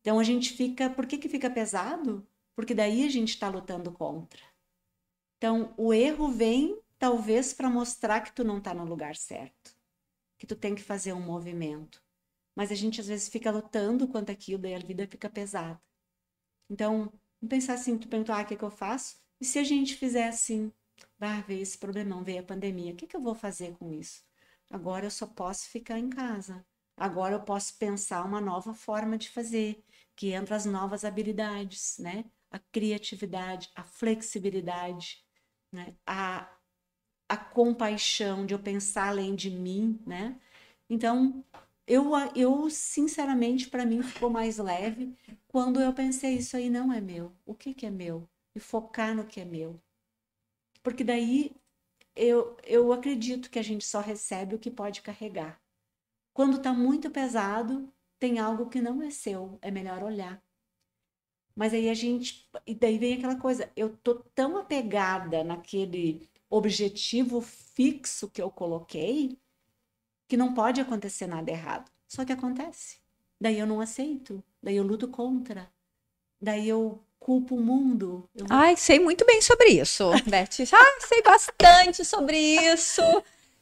Então a gente fica. Por que, que fica pesado? Porque daí a gente está lutando contra. Então o erro vem talvez para mostrar que tu não tá no lugar certo, que tu tem que fazer um movimento. Mas a gente às vezes fica lutando quanto aquilo, daí a vida fica pesada. Então, vamos pensar assim, tu perguntar, ah, o que, que eu faço? E se a gente fizer assim, vai ver esse problemão, veio a pandemia, o que, que eu vou fazer com isso? Agora eu só posso ficar em casa. Agora eu posso pensar uma nova forma de fazer, que entra as novas habilidades, né? A criatividade, a flexibilidade, né? A, a compaixão de eu pensar além de mim, né? Então, eu, eu sinceramente, para mim ficou mais leve quando eu pensei, isso aí não é meu. O que, que é meu? E focar no que é meu. Porque daí eu, eu acredito que a gente só recebe o que pode carregar. Quando está muito pesado, tem algo que não é seu, é melhor olhar. Mas aí a gente. E daí vem aquela coisa, eu tô tão apegada naquele objetivo fixo que eu coloquei que não pode acontecer nada errado. Só que acontece. Daí eu não aceito, daí eu luto contra, daí eu culpo o mundo. Eu... Ai, sei muito bem sobre isso, [LAUGHS] Beth. Ah, sei bastante sobre isso.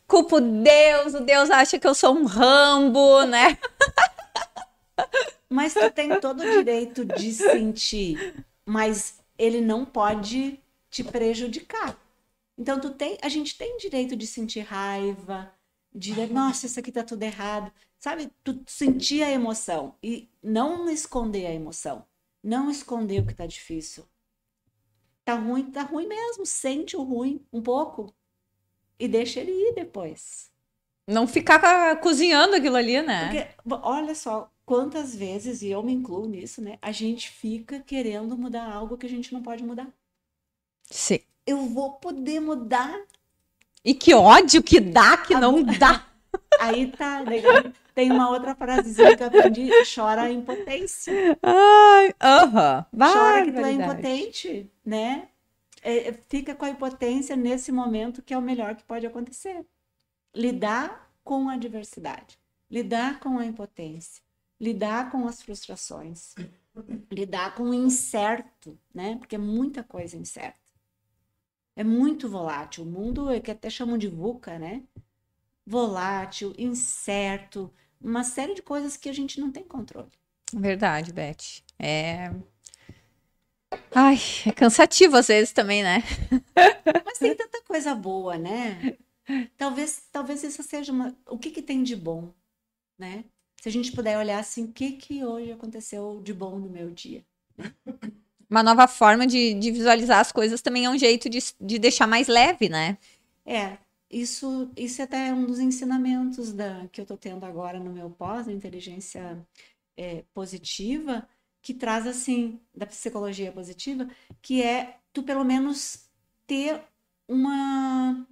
Culpo Deus, o Deus acha que eu sou um Rambo, né? [LAUGHS] Mas tu tem todo o direito de sentir, mas ele não pode te prejudicar. Então tu tem, a gente tem direito de sentir raiva, de nossa, isso aqui tá tudo errado. Sabe, tu sentir a emoção e não esconder a emoção. Não esconder o que tá difícil. Tá ruim, tá ruim mesmo. Sente o ruim um pouco e deixa ele ir depois. Não ficar cozinhando aquilo ali, né? Porque, olha só, quantas vezes, e eu me incluo nisso, né? A gente fica querendo mudar algo que a gente não pode mudar. Sim. Eu vou poder mudar. E que ódio que dá que a não dá. [LAUGHS] Aí tá, legal. Tem uma outra frasezinha que eu aprendi, chora a impotência. Ai, aham. Uh -huh. Chora que tu é impotente, né? É, fica com a impotência nesse momento que é o melhor que pode acontecer. Lidar com a adversidade, lidar com a impotência, lidar com as frustrações, lidar com o incerto, né? Porque é muita coisa incerta. É muito volátil. O mundo é que até chamam de VUCA, né? Volátil, incerto, uma série de coisas que a gente não tem controle. Verdade, Beth. É. Ai, é cansativo às vezes também, né? [LAUGHS] Mas tem tanta coisa boa, né? Talvez, talvez isso seja uma. O que, que tem de bom, né? Se a gente puder olhar assim, o que, que hoje aconteceu de bom no meu dia? Uma nova forma de, de visualizar as coisas também é um jeito de, de deixar mais leve, né? É, isso, isso é até um dos ensinamentos da, que eu estou tendo agora no meu pós, inteligência é, positiva, que traz assim, da psicologia positiva, que é tu pelo menos ter uma.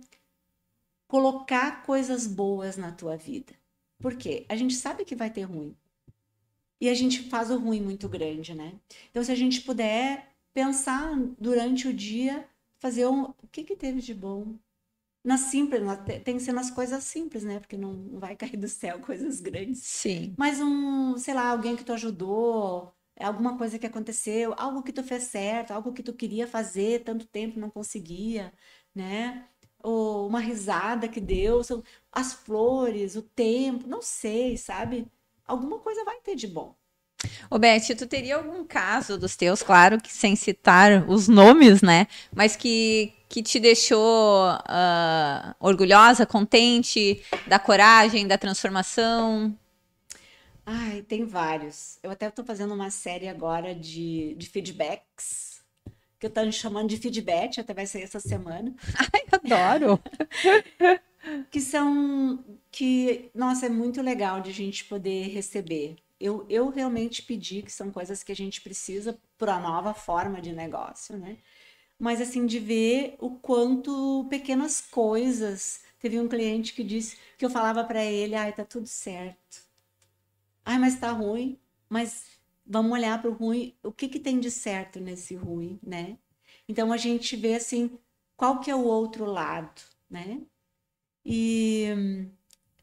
colocar coisas boas na tua vida. Por quê? A gente sabe que vai ter ruim. E a gente faz o ruim muito grande, né? Então, se a gente puder pensar durante o dia, fazer um, o que, que teve de bom, na simples, na, tem que ser nas coisas simples, né? Porque não, não vai [LAUGHS] cair do céu coisas grandes. Sim. Mas um, sei lá, alguém que tu ajudou, alguma coisa que aconteceu, algo que tu fez certo, algo que tu queria fazer tanto tempo não conseguia, né? Ou uma risada que deu, as flores, o tempo, não sei, sabe? Alguma coisa vai ter de bom. Ô, Beth, tu teria algum caso dos teus, claro que sem citar os nomes, né? Mas que, que te deixou uh, orgulhosa, contente da coragem, da transformação? Ai, tem vários. Eu até estou fazendo uma série agora de, de feedbacks, que eu estou chamando de feedback, até vai ser essa semana. [LAUGHS] Ai, adoro! [LAUGHS] que são que, nossa, é muito legal de a gente poder receber eu, eu realmente pedi, que são coisas que a gente precisa para a nova forma de negócio, né? Mas assim, de ver o quanto pequenas coisas. Teve um cliente que disse que eu falava para ele: ai, tá tudo certo. Ai, mas tá ruim. Mas vamos olhar para o ruim. O que, que tem de certo nesse ruim, né? Então a gente vê assim, qual que é o outro lado, né? E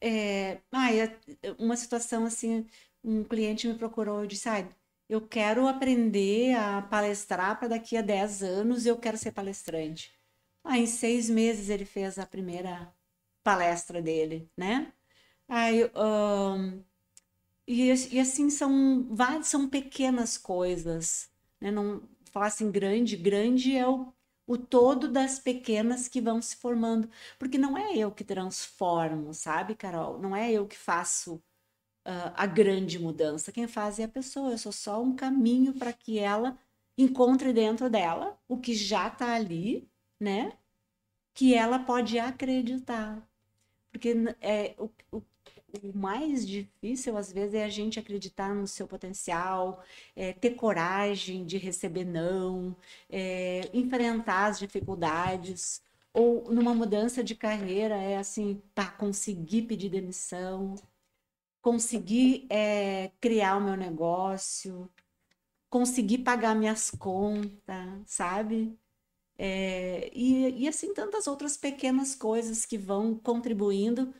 é, ai, uma situação assim, um cliente me procurou e disse: ah, eu quero aprender a palestrar para daqui a 10 anos eu quero ser palestrante. Aí, em seis meses, ele fez a primeira palestra dele, né? Aí, um, e, e, assim, são são pequenas coisas, né? Não falar assim grande, grande é o, o todo das pequenas que vão se formando. Porque não é eu que transformo, sabe, Carol? Não é eu que faço uh, a grande mudança. Quem faz é a pessoa. Eu sou só um caminho para que ela encontre dentro dela o que já está ali, né? Que ela pode acreditar. Porque é, o, o, o, mais difícil, às vezes, é a gente acreditar no seu potencial, é, ter coragem de receber não, é, enfrentar as dificuldades. Ou numa mudança de carreira, é assim, para conseguir pedir demissão, conseguir é, criar o meu negócio, conseguir pagar minhas contas, sabe? É, e, e assim tantas outras pequenas coisas que vão contribuindo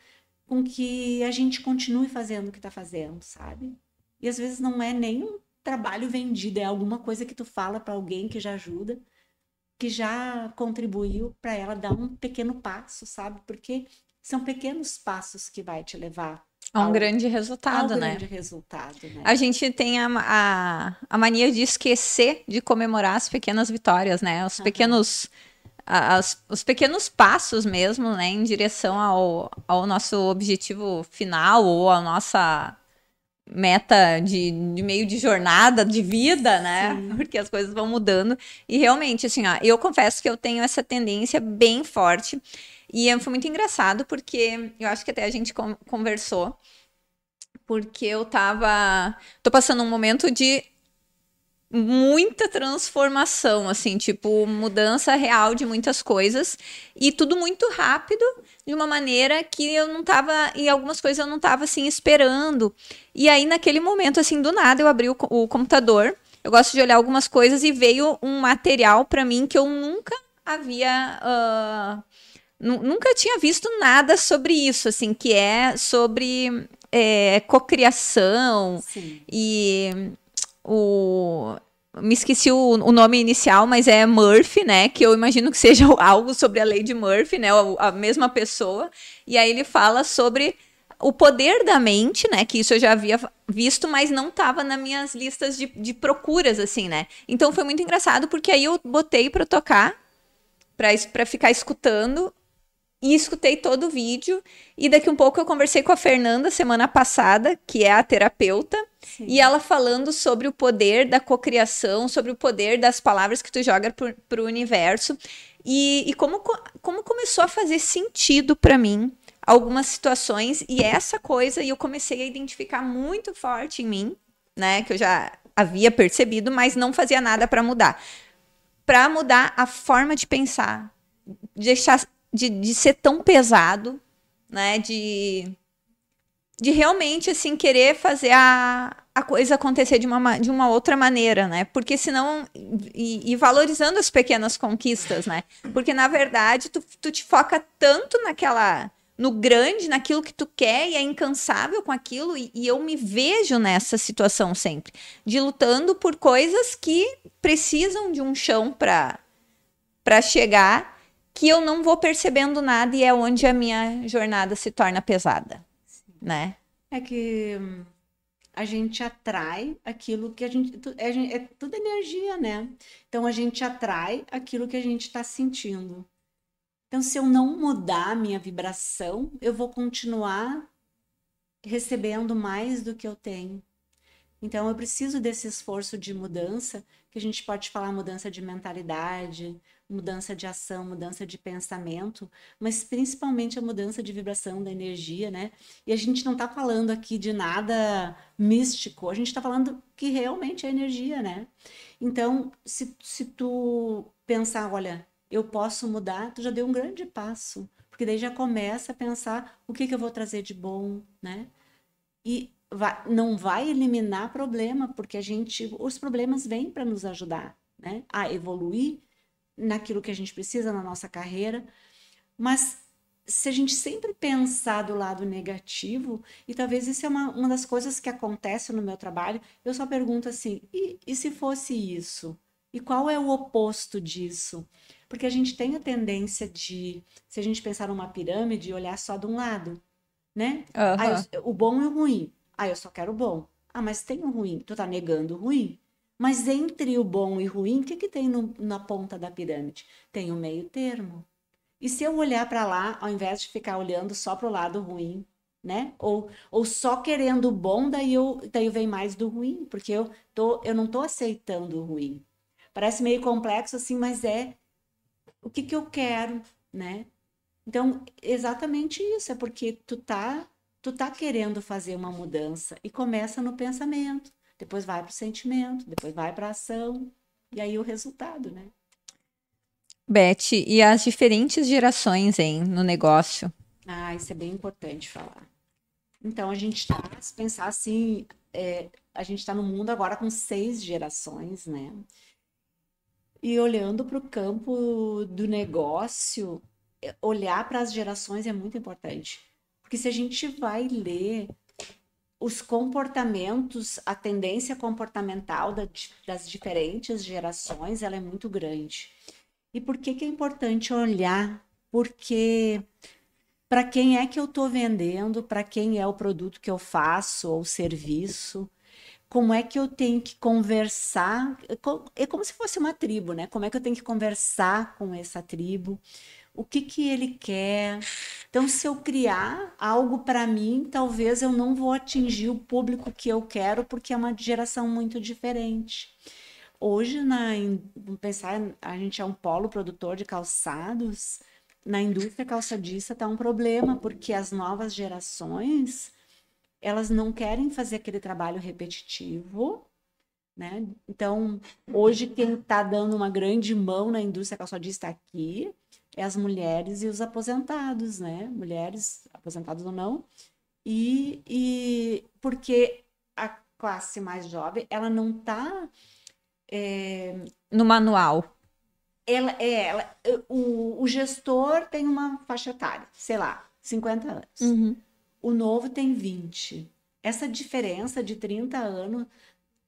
com que a gente continue fazendo o que está fazendo, sabe? E às vezes não é nem um trabalho vendido, é alguma coisa que tu fala para alguém que já ajuda, que já contribuiu para ela dar um pequeno passo, sabe? Porque são pequenos passos que vai te levar é um grande resultado, ao né? grande resultado, né? A gente tem a, a, a, mania de esquecer de comemorar as pequenas vitórias, né? Os pequenos, as, os pequenos passos mesmo, né? Em direção ao, ao nosso objetivo final ou à nossa meta de, de meio de jornada de vida, né? Sim. Porque as coisas vão mudando. E realmente, assim, ó, eu confesso que eu tenho essa tendência bem forte e foi muito engraçado porque eu acho que até a gente conversou, porque eu tava. tô passando um momento de muita transformação, assim, tipo, mudança real de muitas coisas e tudo muito rápido, de uma maneira que eu não tava, e algumas coisas eu não tava, assim, esperando. E aí, naquele momento, assim, do nada, eu abri o, o computador, eu gosto de olhar algumas coisas e veio um material para mim que eu nunca havia. Uh, nunca tinha visto nada sobre isso, assim, que é sobre é, cocriação e o me esqueci o, o, nome inicial, mas é Murphy, né? Que eu imagino que seja [LAUGHS] algo sobre a lei de Murphy, né? A, a mesma pessoa. E aí ele fala sobre o poder da mente, né? Que isso eu já havia visto, mas não estava nas minhas listas de, de procuras, assim, né? Então foi muito engraçado, porque aí eu botei para tocar, para ficar escutando e escutei todo o vídeo. E daqui um pouco eu conversei com a Fernanda semana passada, que é a terapeuta, Sim. e ela falando sobre o poder da cocriação, sobre o poder das palavras que tu joga para o universo. E, e como, como começou a fazer sentido para mim algumas situações. E essa coisa e eu comecei a identificar muito forte em mim, né? Que eu já havia percebido, mas não fazia nada para mudar. Para mudar a forma de pensar, deixar de, de ser tão pesado, né? De, de realmente, assim, querer fazer a, a coisa acontecer de uma, de uma outra maneira, né? Porque senão... E, e valorizando as pequenas conquistas, né? Porque, na verdade, tu, tu te foca tanto naquela no grande, naquilo que tu quer e é incansável com aquilo e, e, eu me vejo nessa situação sempre, de lutando por coisas que precisam de um chão para para chegar que eu não vou percebendo nada e é onde a minha jornada se torna pesada, Sim. né? É que hum, a gente atrai aquilo que a gente, é, é tudo energia, né? Então a gente atrai aquilo que a gente está sentindo. Então, se eu não mudar a minha vibração, eu vou continuar recebendo mais do que eu tenho. Então, eu preciso desse esforço de mudança, que a gente pode falar mudança de mentalidade, mudança de ação, mudança de pensamento, mas principalmente a mudança de vibração da energia, né? E a gente não está falando aqui de nada místico, a gente está falando que realmente é energia, né? Então, se, se tu pensar, olha, eu posso mudar, tu já deu um grande passo, porque daí já começa a pensar o que, que eu vou trazer de bom, né? E vai, não vai eliminar problema, porque a gente, os problemas vêm para nos ajudar, né? A evoluir naquilo que a gente precisa na nossa carreira, mas se a gente sempre pensar do lado negativo, e talvez isso é uma, uma das coisas que acontece no meu trabalho, eu só pergunto assim: e, e se fosse isso? E qual é o oposto disso? Porque a gente tem a tendência de, se a gente pensar numa pirâmide, olhar só de um lado, né? Aham. Ah, eu- o bom e o ruim. Ah, eu só quero o bom. Ah, mas tem o ruim. Tu tá negando o ruim. Mas entre o bom e ruim, o que que tem no- na ponta da pirâmide? Tem o meio termo. E se eu olhar para lá, ao invés de ficar olhando só para o lado ruim, né? Ou, ou só querendo o bom, daí eu, daí vem mais do ruim, porque eu, tô, eu não tô aceitando o ruim. Parece meio complexo assim, mas é o que que eu quero, né? Então, exatamente isso, é porque tu tá, tu tá querendo fazer uma mudança e começa no pensamento, depois vai para o sentimento, depois vai para a ação, e aí o resultado, né? Beth, e as diferentes gerações, hein, no negócio? Ah, isso é bem importante falar. Então, a gente está, se pensar assim, é, a gente está no mundo agora com seis gerações, né? E olhando para o campo do negócio, é, olhar para as gerações é muito importante. Porque se a gente vai ler os comportamentos, a tendência comportamental da- das diferentes gerações, ela é muito grande. E por que que é importante olhar? Porque para quem é que eu estou vendendo, para quem é o produto que eu faço ou serviço, como é que eu tenho que conversar? É É como se fosse uma tribo, né? Como é que eu tenho que conversar com essa tribo? O que que ele quer? Então, se eu criar algo para mim, talvez eu não vou atingir o público que eu quero, porque é uma geração muito diferente. Hoje, na, pensar, a gente é um polo produtor de calçados. Na indústria calçadista está um problema, porque as novas gerações, elas não querem fazer aquele trabalho repetitivo, né? Então, hoje quem está dando uma grande mão na indústria calçadista aqui é as mulheres e os aposentados, né? Mulheres, aposentados ou não, e, e porque a classe mais jovem, ela não está No manual. ela é ela, o, o gestor tem uma faixa etária, sei lá, 50 anos. Uhum. O novo tem 20. Essa diferença de 30 anos,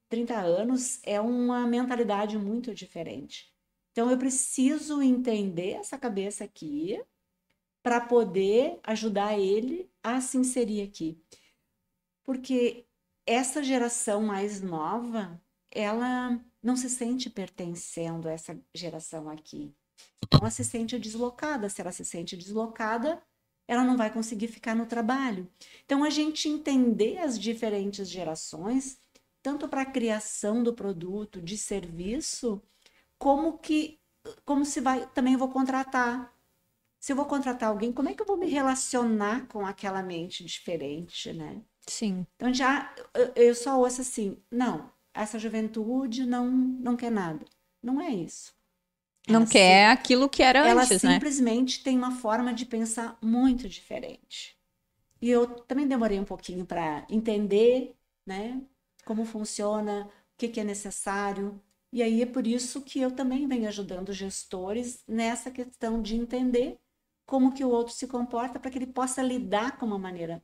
30 anos é uma mentalidade muito diferente. Então eu preciso entender essa cabeça aqui para poder ajudar ele a se inserir aqui. Porque essa geração mais nova, ela não se sente pertencendo a essa geração aqui. Ela se sente deslocada. Se ela se sente deslocada, ela não vai conseguir ficar no trabalho. Então, a gente entender as diferentes gerações, tanto para a criação do produto, de serviço, como que, como se vai, também vou contratar. Se eu vou contratar alguém, como é que eu vou me relacionar com aquela mente diferente, né? Sim. Então já eu- só ouço assim, não, essa juventude não não quer nada. Não é isso. Não Ela quer aquilo que era ela antes, né? simplesmente tem uma forma de pensar muito diferente. E eu também demorei um pouquinho para entender, né, como funciona, o que que é necessário. E aí é por isso que eu também venho ajudando gestores nessa questão de entender como que o outro se comporta para que ele possa lidar com uma maneira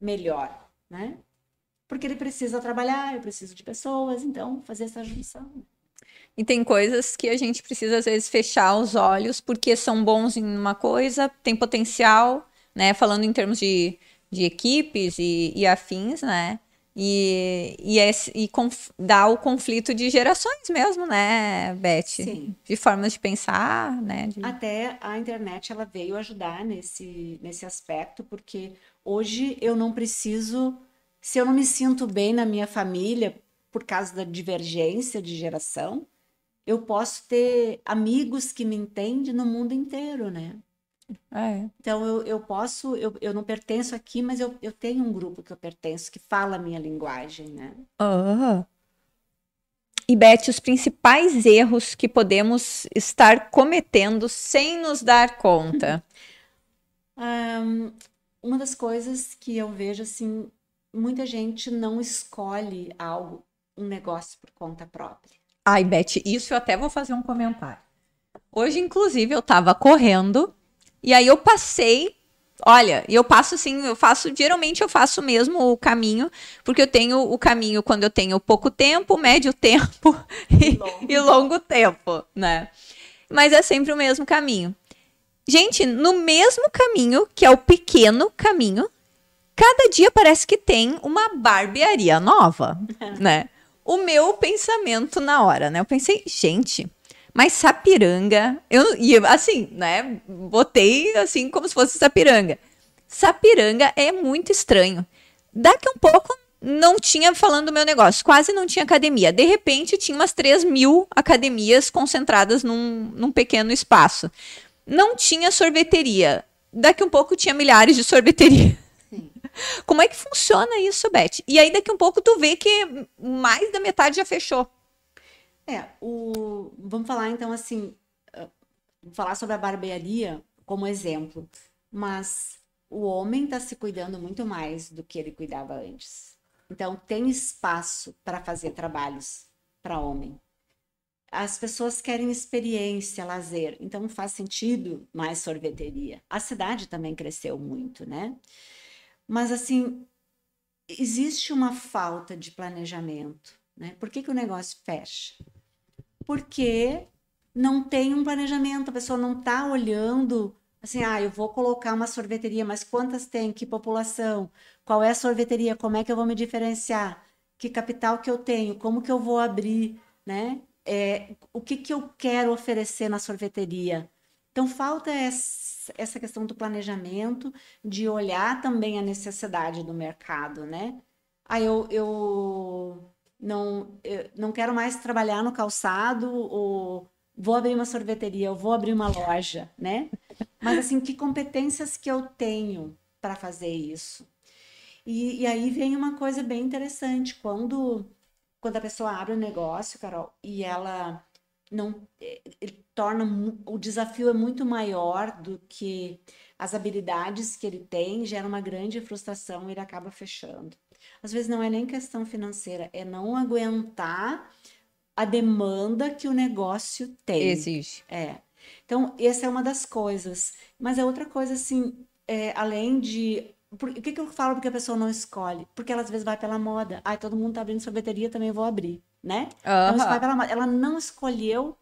melhor, né? Porque ele precisa trabalhar, eu preciso de pessoas, então fazer essa junção. E tem coisas que a gente precisa, às vezes, fechar os olhos, porque são bons em uma coisa, tem potencial, né? Falando em termos de, de equipes e, e afins, né? E, e, esse- e conf- dá o conflito de gerações mesmo, né, Beth? Sim. De formas de pensar, né? de- Até a internet ela veio ajudar nesse, nesse aspecto, porque hoje eu não preciso, se eu não me sinto bem na minha família por causa da divergência de geração, eu posso ter amigos que me entendem no mundo inteiro, né? É. Então eu, eu posso, eu, eu não pertenço aqui, mas eu, eu tenho um grupo que eu pertenço que fala a minha linguagem, né? Ah. E Beth, os principais erros que podemos estar cometendo sem nos dar conta. [LAUGHS] Ahn, uma das coisas que eu vejo assim, muita gente não escolhe algo, um negócio por conta própria. Ai, Beth, isso eu até vou fazer um comentário. Hoje, inclusive, eu tava correndo e aí eu passei. Olha, e eu passo assim, eu faço, geralmente eu faço mesmo o caminho, porque eu tenho o caminho quando eu tenho pouco tempo, médio [LAUGHS] tempo e, Longo. e longo tempo, né? mas é sempre o mesmo caminho. Gente, no mesmo caminho, que é o pequeno caminho, cada dia parece que tem uma barbearia nova, [LAUGHS] né? O meu pensamento na hora, né? Eu pensei, gente, mas Sapiranga, eu e assim, né? Botei assim como se fosse Sapiranga. Sapiranga é muito estranho. Daqui um pouco não tinha falando do meu negócio, quase não tinha academia. De repente tinha umas 3 mil academias concentradas num, num pequeno espaço. Não tinha sorveteria. Daqui um pouco tinha milhares de sorveterias. Como é que funciona isso, Beth? E aí daqui um pouco tu vê que mais da metade já fechou. É, o... vamos falar então assim, uh, falar sobre a barbearia como exemplo, mas o homem está se cuidando muito mais do que ele cuidava antes. Então tem espaço para fazer trabalhos para homem. As pessoas querem experiência, lazer, então faz sentido mais sorveteria. A cidade também cresceu muito, né? Mas assim, existe uma falta de planejamento, né? Por que, que o negócio fecha? Porque não tem um planejamento, a pessoa não está olhando assim, ah, eu vou colocar uma sorveteria, mas quantas tem? Que população? Qual é a sorveteria? Como é que eu vou me diferenciar? Que capital que eu tenho? Como que eu vou abrir, né? É, o que que eu quero oferecer na sorveteria? Então falta essa, questão do planejamento, de olhar também a necessidade do mercado, né? Ah, eu, eu não, não quero mais trabalhar no calçado ou vou abrir uma sorveteria, eu vou abrir uma loja, né? Mas assim, que competências que eu tenho para fazer isso? E, e, aí vem uma coisa bem interessante, quando quando a pessoa abre um negócio, Carol, e ela não eh, torna o desafio é muito maior do que as habilidades que ele tem, gera uma grande frustração e ele acaba fechando. Às vezes não é nem questão financeira, é não aguentar a demanda que o negócio tem. Exige. É. Então, essa é uma das coisas. Mas é outra coisa, assim, é, além de. Por, o que, que eu falo porque a pessoa não escolhe? Porque ela às vezes vai pela moda. Ai, todo mundo tá abrindo sorveteria, também vou abrir, né? Uhum. Então, vai pela moda. Ela não escolheu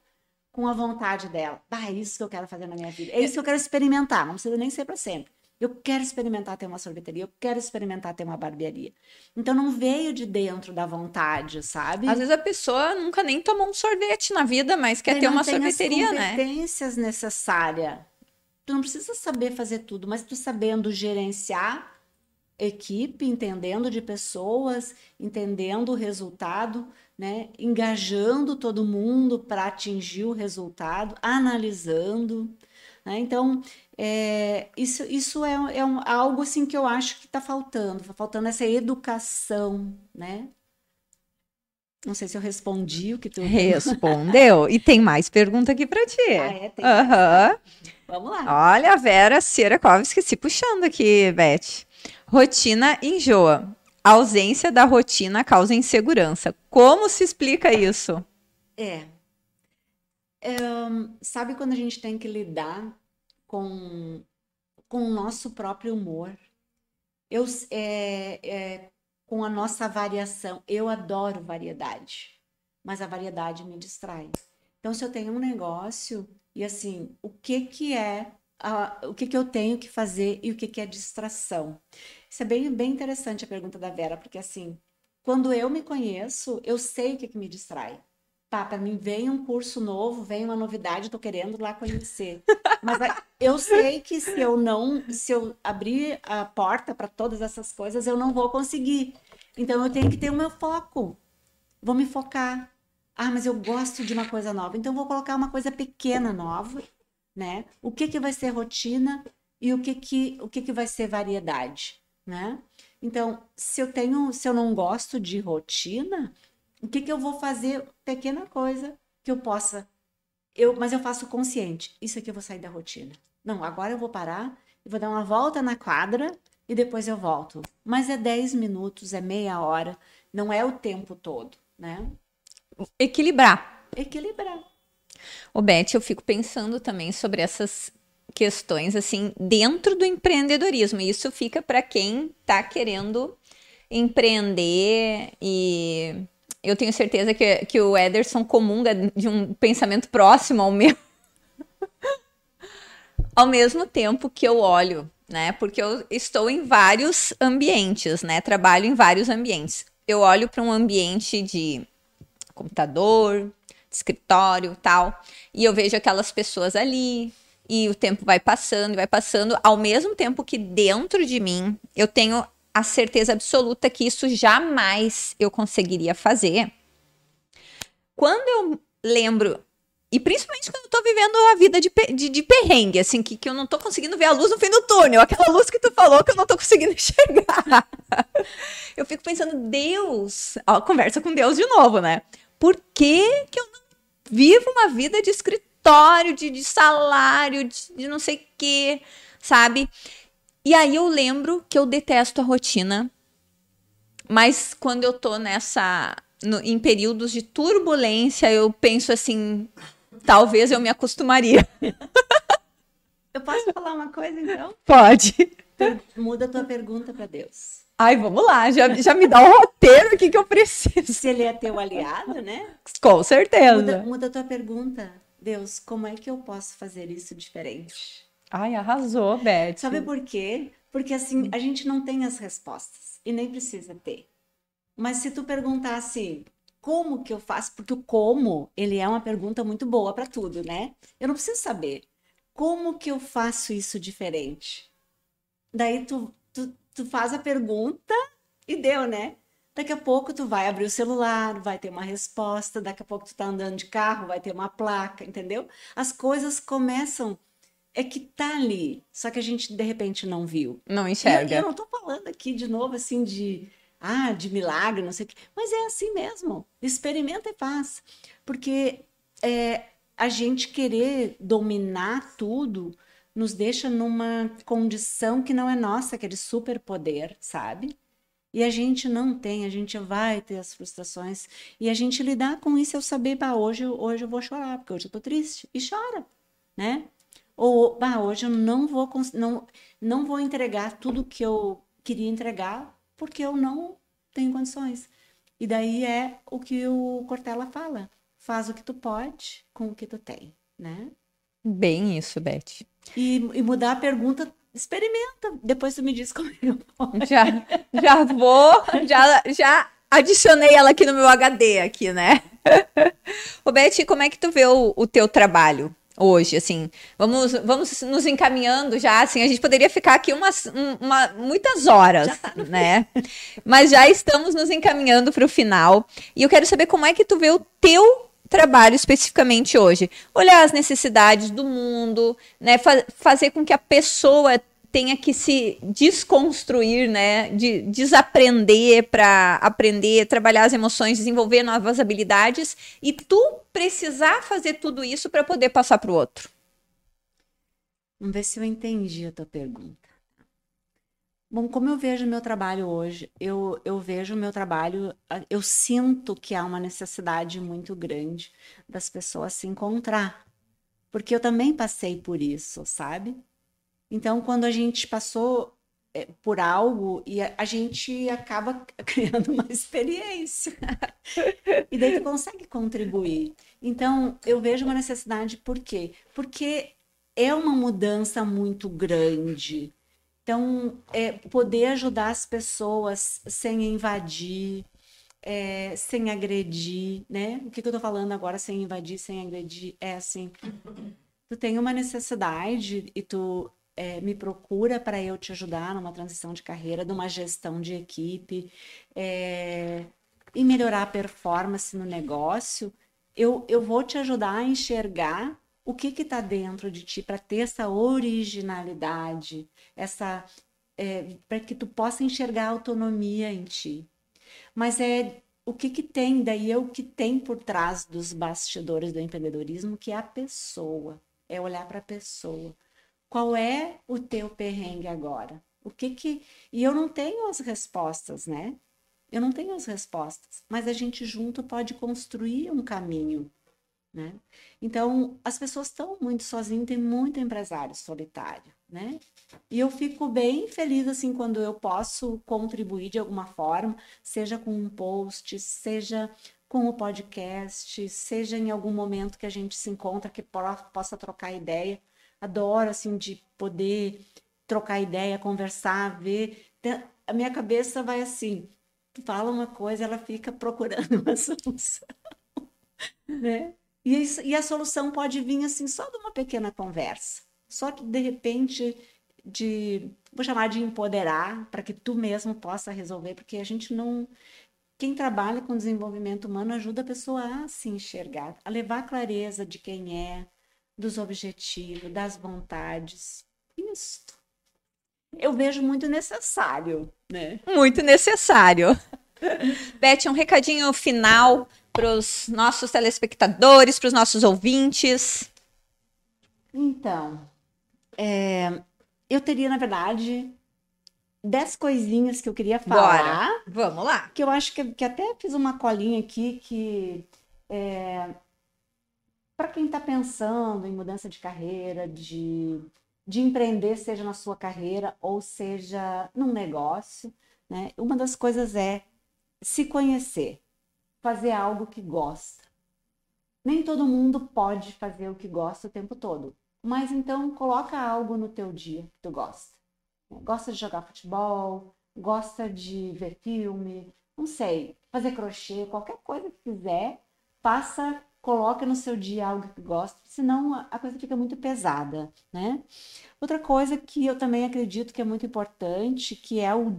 com a vontade dela. Ah, é isso que eu quero fazer na minha vida. É isso que eu quero experimentar. Não precisa nem ser para sempre. Eu quero experimentar ter uma sorveteria, eu quero experimentar ter uma barbearia. Então não veio de dentro da vontade, sabe? Às vezes a pessoa nunca nem tomou um sorvete na vida, mas quer ter uma sorveteria, né? competências necessárias. Tu não precisa saber fazer tudo, mas tu sabendo gerenciar equipe, entendendo de pessoas, entendendo o resultado, né? engajando todo mundo para atingir o resultado, analisando. Né? Então, é, isso, isso é, é um, algo assim que eu acho que está faltando, está faltando essa educação, né? Não sei se eu respondi o que tu [LAUGHS] respondeu. e tem mais pergunta aqui para ti. Ah, é? Tem uhum. Vamos lá. Olha a Vera Sierakovski se puxando aqui, Beth. Rotina enjoa. A ausência da rotina causa insegurança. Como se explica isso? É. Um, sabe quando a gente tem que lidar com, com o nosso próprio humor? Eu, é, é, com a nossa variação. Eu adoro variedade, mas a variedade me distrai. Então, se eu tenho um negócio e assim, o que que é, a, o que que eu tenho que fazer e o que que é distração? Isso é bem, bem interessante a pergunta da Vera, porque assim, quando eu me conheço, eu sei o que que me distrai. Pá, para mim vem um curso novo, vem uma novidade, tô querendo lá conhecer. Mas eu sei que se eu não, se eu abrir a porta para todas essas coisas, eu não vou conseguir. Então eu tenho que ter o meu foco. Vou me focar. Ah, mas eu gosto de uma coisa nova. Então vou colocar uma coisa pequena nova, né? O que que vai ser rotina e o que que o que que vai ser variedade, né? Então, se eu tenho, se eu não gosto de rotina, o que que eu vou fazer pequena coisa que eu possa eu, mas eu faço consciente. Isso aqui eu vou sair da rotina. Não, agora eu vou parar e vou dar uma volta na quadra e depois eu volto. Mas é 10 minutos, é meia hora, não é o tempo todo, né? Equilibrar. Equilibrar. O Beth, eu fico pensando também sobre essas questões assim dentro do empreendedorismo. E isso fica para quem está querendo empreender e eu tenho certeza que, que o Ederson comunga de um pensamento próximo ao meu. [LAUGHS] ao mesmo tempo que eu olho, né? Porque eu estou em vários ambientes, né? Trabalho em vários ambientes. Eu olho para um ambiente de computador, de escritório, tal, e eu vejo aquelas pessoas ali, e o tempo vai passando, vai passando, ao mesmo tempo que dentro de mim eu tenho a certeza absoluta que isso jamais eu conseguiria fazer. Quando eu lembro, e principalmente quando eu tô vivendo a vida de, de, de perrengue, assim, que, que eu não tô conseguindo ver a luz no fim do túnel, aquela luz que tu falou que eu não tô conseguindo [LAUGHS] enxergar. eu fico pensando, Deus, ó, conversa com Deus de novo, né? Por que, que eu não vivo uma vida de escritório, de, de salário, de, de não sei o quê, sabe? E aí eu lembro que eu detesto a rotina, mas quando eu tô nessa. No, em períodos de turbulência, eu penso assim: talvez eu me acostumaria. Eu posso falar uma coisa então? Pode. Muda a tua pergunta para Deus. Ai, vamos lá, já, já me dá um roteiro aqui que eu preciso. Se ele é teu aliado, né? Com certeza. Muda, muda a tua pergunta. Deus, como é que eu posso fazer isso diferente? Ai, arrasou, Beth. Sabe por quê? Porque assim, a gente não tem as respostas e nem precisa ter. Mas se tu perguntasse como que eu faço, porque o como, ele é uma pergunta muito boa para tudo, né? Eu não preciso saber como que eu faço isso diferente. Daí tu, tu, tu faz a pergunta e deu, né? Daqui a pouco tu vai abrir o celular, vai ter uma resposta, daqui a pouco tu tá andando de carro, vai ter uma placa, entendeu? As coisas começam é que tá ali, só que a gente de repente não viu. Não enxerga. E, eu não tô falando aqui de novo assim de ah, de milagre, não sei o quê, mas é assim mesmo. Experimenta e faz. Porque é, a gente querer dominar tudo nos deixa numa condição que não é nossa, que é de superpoder, sabe? E a gente não tem, a gente vai ter as frustrações. E a gente lidar com isso, eu saber, bah, hoje, hoje eu vou chorar, porque hoje eu tô triste. E chora, né? Ou, bah, hoje eu não vou, não, não vou entregar tudo que eu queria entregar, porque eu não tenho condições. E daí é o que o Cortella fala. Faz o que tu pode com o que tu tem, né? Bem isso, Beth. E, e mudar a pergunta experimenta. Depois tu me diz [LAUGHS] como eu é Já, já vou, já, já adicionei ela aqui no meu HD aqui, né? [LAUGHS] Ô, Beth, como é que tu vê o, o teu trabalho? Hoje, assim, vamos, vamos nos encaminhando já, assim, a gente poderia ficar aqui umas, uma, muitas horas, tá né? Mas já estamos nos encaminhando para o final e eu quero saber como é que tu vê o teu trabalho especificamente hoje. Olhar as necessidades do mundo, né? Fa fazer com que a pessoa tenha que se desconstruir, né? De desaprender para aprender, trabalhar as emoções, desenvolver novas habilidades e tu precisar fazer tudo isso para poder passar para o outro. Vamos ver se eu entendi a tua pergunta. Bom, como eu vejo o meu trabalho hoje, eu, eu vejo o meu trabalho, eu sinto que há uma necessidade muito grande das pessoas se encontrar. Porque eu também passei por isso, sabe? Então, quando a gente passou é, por algo e a, a, gente acaba [LAUGHS] criando uma experiência. e daí tu consegue contribuir. Então, eu vejo uma necessidade, por quê? Porque é uma mudança muito grande então, é, poder ajudar as pessoas sem invadir, é, sem agredir, né? O que, que eu tô falando agora, sem invadir, sem agredir? É assim, tu tem uma necessidade e tu é, me procura para eu te ajudar numa transição de carreira, numa gestão de equipe, é, e melhorar a performance no negócio, eu, eu vou te ajudar a enxergar o que está dentro de ti para ter essa originalidade, essa é, para que tu possa enxergar a autonomia em ti. Mas é o que, que tem, daí é o que tem por trás dos bastidores do empreendedorismo, que é a pessoa, é olhar para a pessoa. Qual é o teu perrengue agora? O que que. E eu não tenho as respostas, né? Eu não tenho as respostas, mas a gente junto pode construir um caminho né? Então, as pessoas estão muito sozinhas, tem muito empresário solitário, né? E eu fico bem feliz, assim, quando eu posso contribuir de alguma forma, seja com um post, seja com o podcast, seja em algum momento que a gente se encontra, que possa trocar ideia. Adoro assim de poder trocar ideia, conversar, ver. A minha cabeça vai assim, fala uma coisa, ela fica [LAUGHS] procurando uma solução, né? E, isso, e a solução pode vir assim só de uma pequena conversa, só que de repente de vou chamar de empoderar para que tu mesmo possa resolver, porque a gente não quem trabalha com desenvolvimento humano ajuda a pessoa a se enxergar, a levar clareza de quem é, dos objetivos, das vontades. Isso. Eu vejo muito necessário, né? Muito necessário. [LAUGHS] Beth, um recadinho final para os nossos telespectadores, para os nossos ouvintes. Então, é, eu teria, na verdade, dez coisinhas que eu queria falar. Bora. Vamos lá. Que eu acho que, que até fiz uma colinha aqui que é, para quem está pensando em mudança de carreira, de, de empreender, seja na sua carreira ou seja num negócio, né? Uma das coisas é se conhecer, fazer algo que gosta. Nem todo mundo pode fazer o que gosta o tempo todo, mas então coloca algo no teu dia que tu gosta gosta de jogar futebol, gosta de ver filme, não sei, fazer crochê, qualquer coisa que quiser, passa, coloca no seu dia algo que gosta, senão a coisa fica muito pesada, né? Outra coisa que eu também acredito que é muito importante, que é o,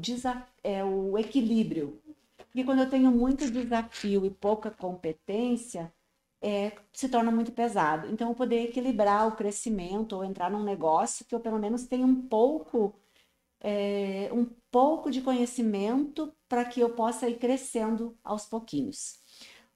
é o equilíbrio. Porque quando eu tenho muito desafio e pouca competência, é, se torna muito pesado. Então, eu poder equilibrar o crescimento ou entrar num negócio que eu pelo menos tenha um pouco é, um pouco de conhecimento para que eu possa ir crescendo aos pouquinhos.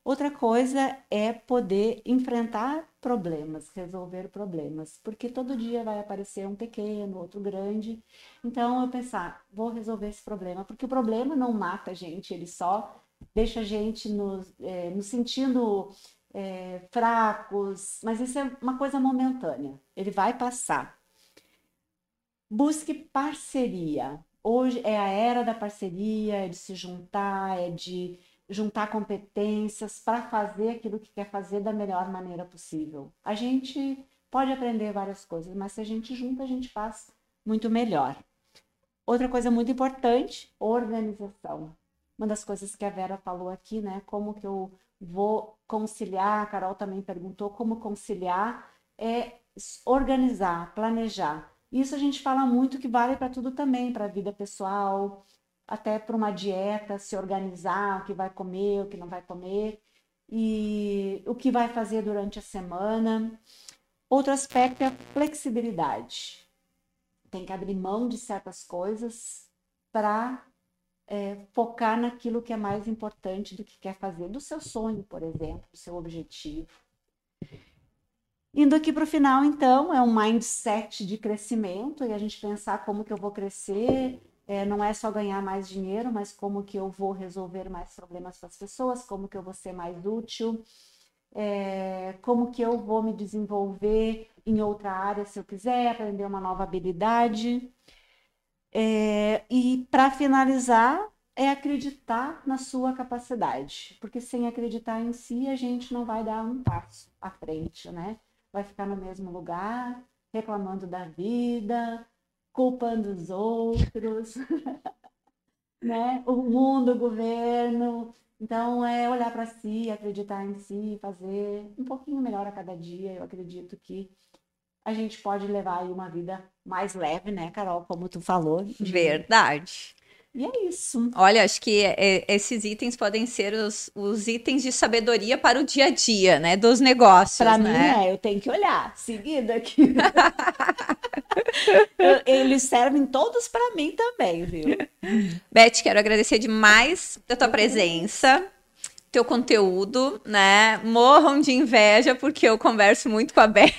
Outra coisa é poder enfrentar problemas, resolver problemas, porque todo dia vai aparecer um pequeno, outro grande. Então eu pensar, vou resolver esse problema, porque o problema não mata a gente, ele só deixa a gente nos, é, nos sentindo é, fracos, mas isso é uma coisa momentânea, ele vai passar. Busque parceria. Hoje é a era da parceria, é de se juntar, é de juntar competências para fazer aquilo que quer fazer da melhor maneira possível. A gente pode aprender várias coisas, mas se a gente junta, a gente faz muito melhor. Outra coisa muito importante, organização. Uma das coisas que a Vera falou aqui, né? Como que eu vou conciliar, a Carol também perguntou como conciliar, é organizar, planejar. Isso a gente fala muito que vale para tudo também, para a vida pessoal, até para uma dieta, se organizar, o que vai comer, o que não vai comer, e o que vai fazer durante a semana. Outro aspecto é a flexibilidade. Tem que abrir mão de certas coisas para é, focar naquilo que é mais importante do que quer fazer, do seu sonho, por exemplo, do seu objetivo. Indo aqui para o final, então, é um mindset de crescimento e a gente pensar como que eu vou crescer, é, não é só ganhar mais dinheiro, mas como que eu vou resolver mais problemas para as pessoas, como que eu vou ser mais útil, é, como que eu vou me desenvolver em outra área se eu quiser, aprender uma nova habilidade. É, e para finalizar, é acreditar na sua capacidade, porque sem acreditar em si, a gente não vai dar um passo à frente, né? vai ficar no mesmo lugar, reclamando da vida, culpando os outros, [LAUGHS] né? O mundo, o governo. Então, é olhar para si, acreditar em si, fazer um pouquinho melhor a cada dia. Eu acredito que a gente pode levar aí uma vida mais leve, né, Carol? Como tu falou. De... [LAUGHS] Verdade. E é isso. Olha, acho que é, esses itens podem ser os, os, itens de sabedoria para o dia a dia, né? Dos negócios. Para né? mim, é, eu tenho que olhar. Seguido aqui. [LAUGHS] eles servem todos para mim também, viu? Beth, quero agradecer demais a tua presença teu conteúdo, né? Morram de inveja porque eu converso muito com a Beth.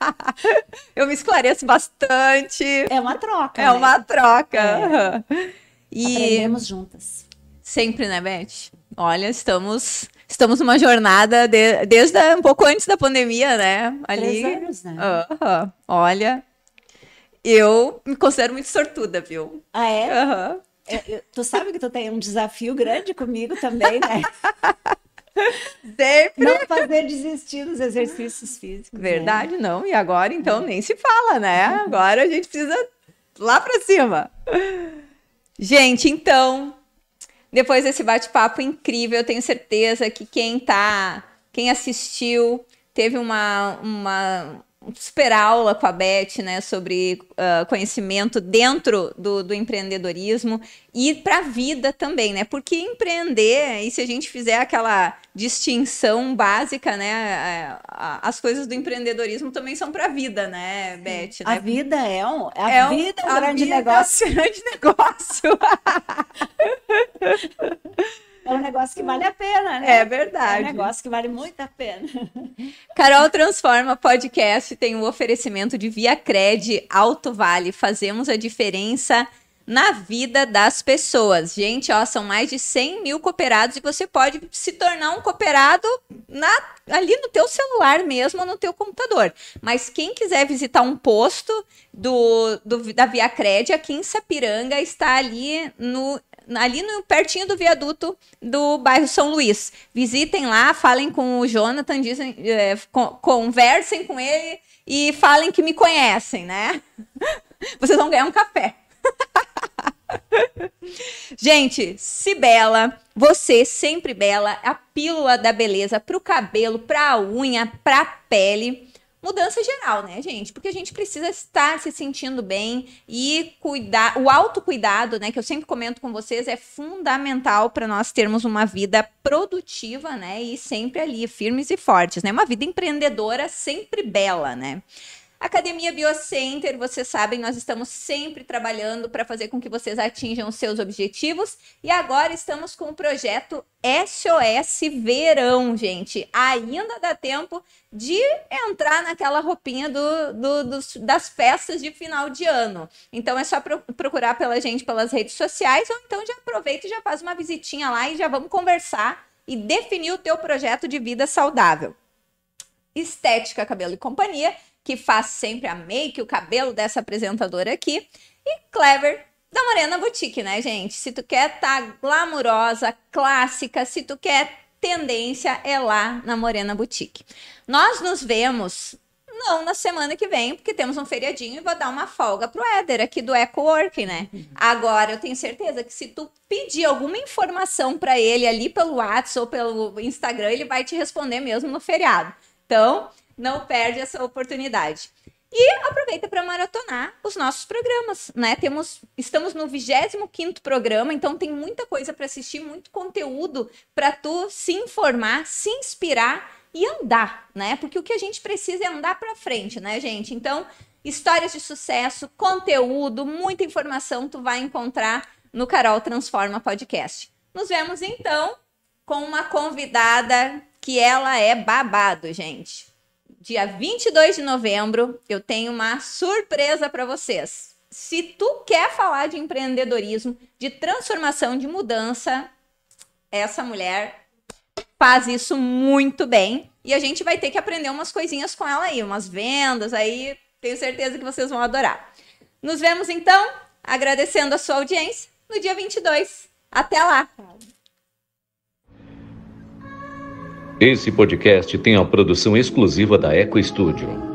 [LAUGHS] eu me esclareço bastante. É uma troca. É né? uma troca. É. E Aprendemos juntas. Sempre, né, Beth? Olha, estamos estamos numa jornada de, desde um pouco antes da pandemia, né? Ali. Três anos, né? Uh -huh. Olha, eu me considero muito sortuda, viu? Ah, é? Aham. Uh -huh. tu sabe que tu tem um desafio grande comigo também, né? [LAUGHS] Sempre. Não fazer desistir dos exercícios físicos. Né? Verdade, né? não. E agora, então, nem se fala, né? Agora a gente precisa lá para cima. Gente, então, depois desse bate-papo incrível, eu tenho certeza que quem tá, quem assistiu, teve uma, uma super aula com a Beth, né, sobre uh, conhecimento dentro do, do empreendedorismo e para a vida também, né? Porque empreender, e se a gente fizer aquela distinção básica, né, as coisas do empreendedorismo também são para a vida, né, Beth? A né? vida é um, a é vida é um grande vida negócio. É um [LAUGHS] grande negócio. [LAUGHS] É um negócio que vale a pena, né? É verdade. É um negócio que vale muito a pena. Carol Transforma Podcast tem o um oferecimento de Via Cred Alto Vale. Fazemos a diferença na vida das pessoas. Gente, ó, são mais de 100 mil cooperados e você pode se tornar um cooperado na, ali no teu celular mesmo, no teu computador. Mas quem quiser visitar um posto do, do da Via Cred aqui em Sapiranga, está ali no ali no, pertinho do viaduto do bairro São Luís. Visitem lá, falem com o Jonathan, dizem, é, conversem com ele e falem que me conhecem, né? [LAUGHS] Vocês vão ganhar um café. [LAUGHS] Gente, se bela, você sempre bela, a pílula da beleza para o cabelo, para a unha, para a pele mudança geral, né, gente? Porque a gente precisa estar se sentindo bem e cuidar. O autocuidado, né, que eu sempre comento com vocês, é fundamental para nós termos uma vida produtiva, né? E sempre ali, firmes e fortes, né? Uma vida empreendedora sempre bela, né? Academia Biocenter, vocês sabem, nós estamos sempre trabalhando para fazer com que vocês atinjam seus objetivos. E agora estamos com o projeto SOS Verão, gente. Ainda dá tempo de entrar naquela roupinha do, do, dos, das festas de final de ano. Então é só pro, procurar pela gente pelas redes sociais ou então já aproveita e já faz uma visitinha lá e já vamos conversar e definir o teu projeto de vida saudável. Estética Cabelo e Companhia que faz sempre a make, o cabelo dessa apresentadora aqui. E Clever, da Morena Boutique, né, gente? Se tu quer tá glamurosa, clássica, se tu quer tendência, é lá na Morena Boutique. Nós nos vemos não na semana que vem, porque temos um feriadinho e vou dar uma folga pro Éder aqui do Eco Work, né? Agora eu tenho certeza que se tu pedir alguma informação para ele ali pelo WhatsApp ou pelo Instagram, ele vai te responder mesmo no feriado. Então, não perde essa oportunidade. E aproveita para maratonar os nossos programas, né? Temos, estamos no 25º programa, então tem muita coisa para assistir, muito conteúdo para tu se informar, se inspirar e andar, né? Porque o que a gente precisa é andar para frente, né, gente? Então, histórias de sucesso, conteúdo, muita informação tu vai encontrar no Carol Transforma Podcast. Nos vemos então com uma convidada que ela é babado, gente dia 22 de novembro, eu tenho uma surpresa para vocês. Se tu quer falar de empreendedorismo, de transformação, de mudança, essa mulher faz isso muito bem. E a gente vai ter que aprender umas coisinhas com ela aí, umas vendas aí. Tenho certeza que vocês vão adorar. Nos vemos então, agradecendo a sua audiência, no dia 22. Até lá! Esse podcast tem a produção exclusiva da Eco Studio.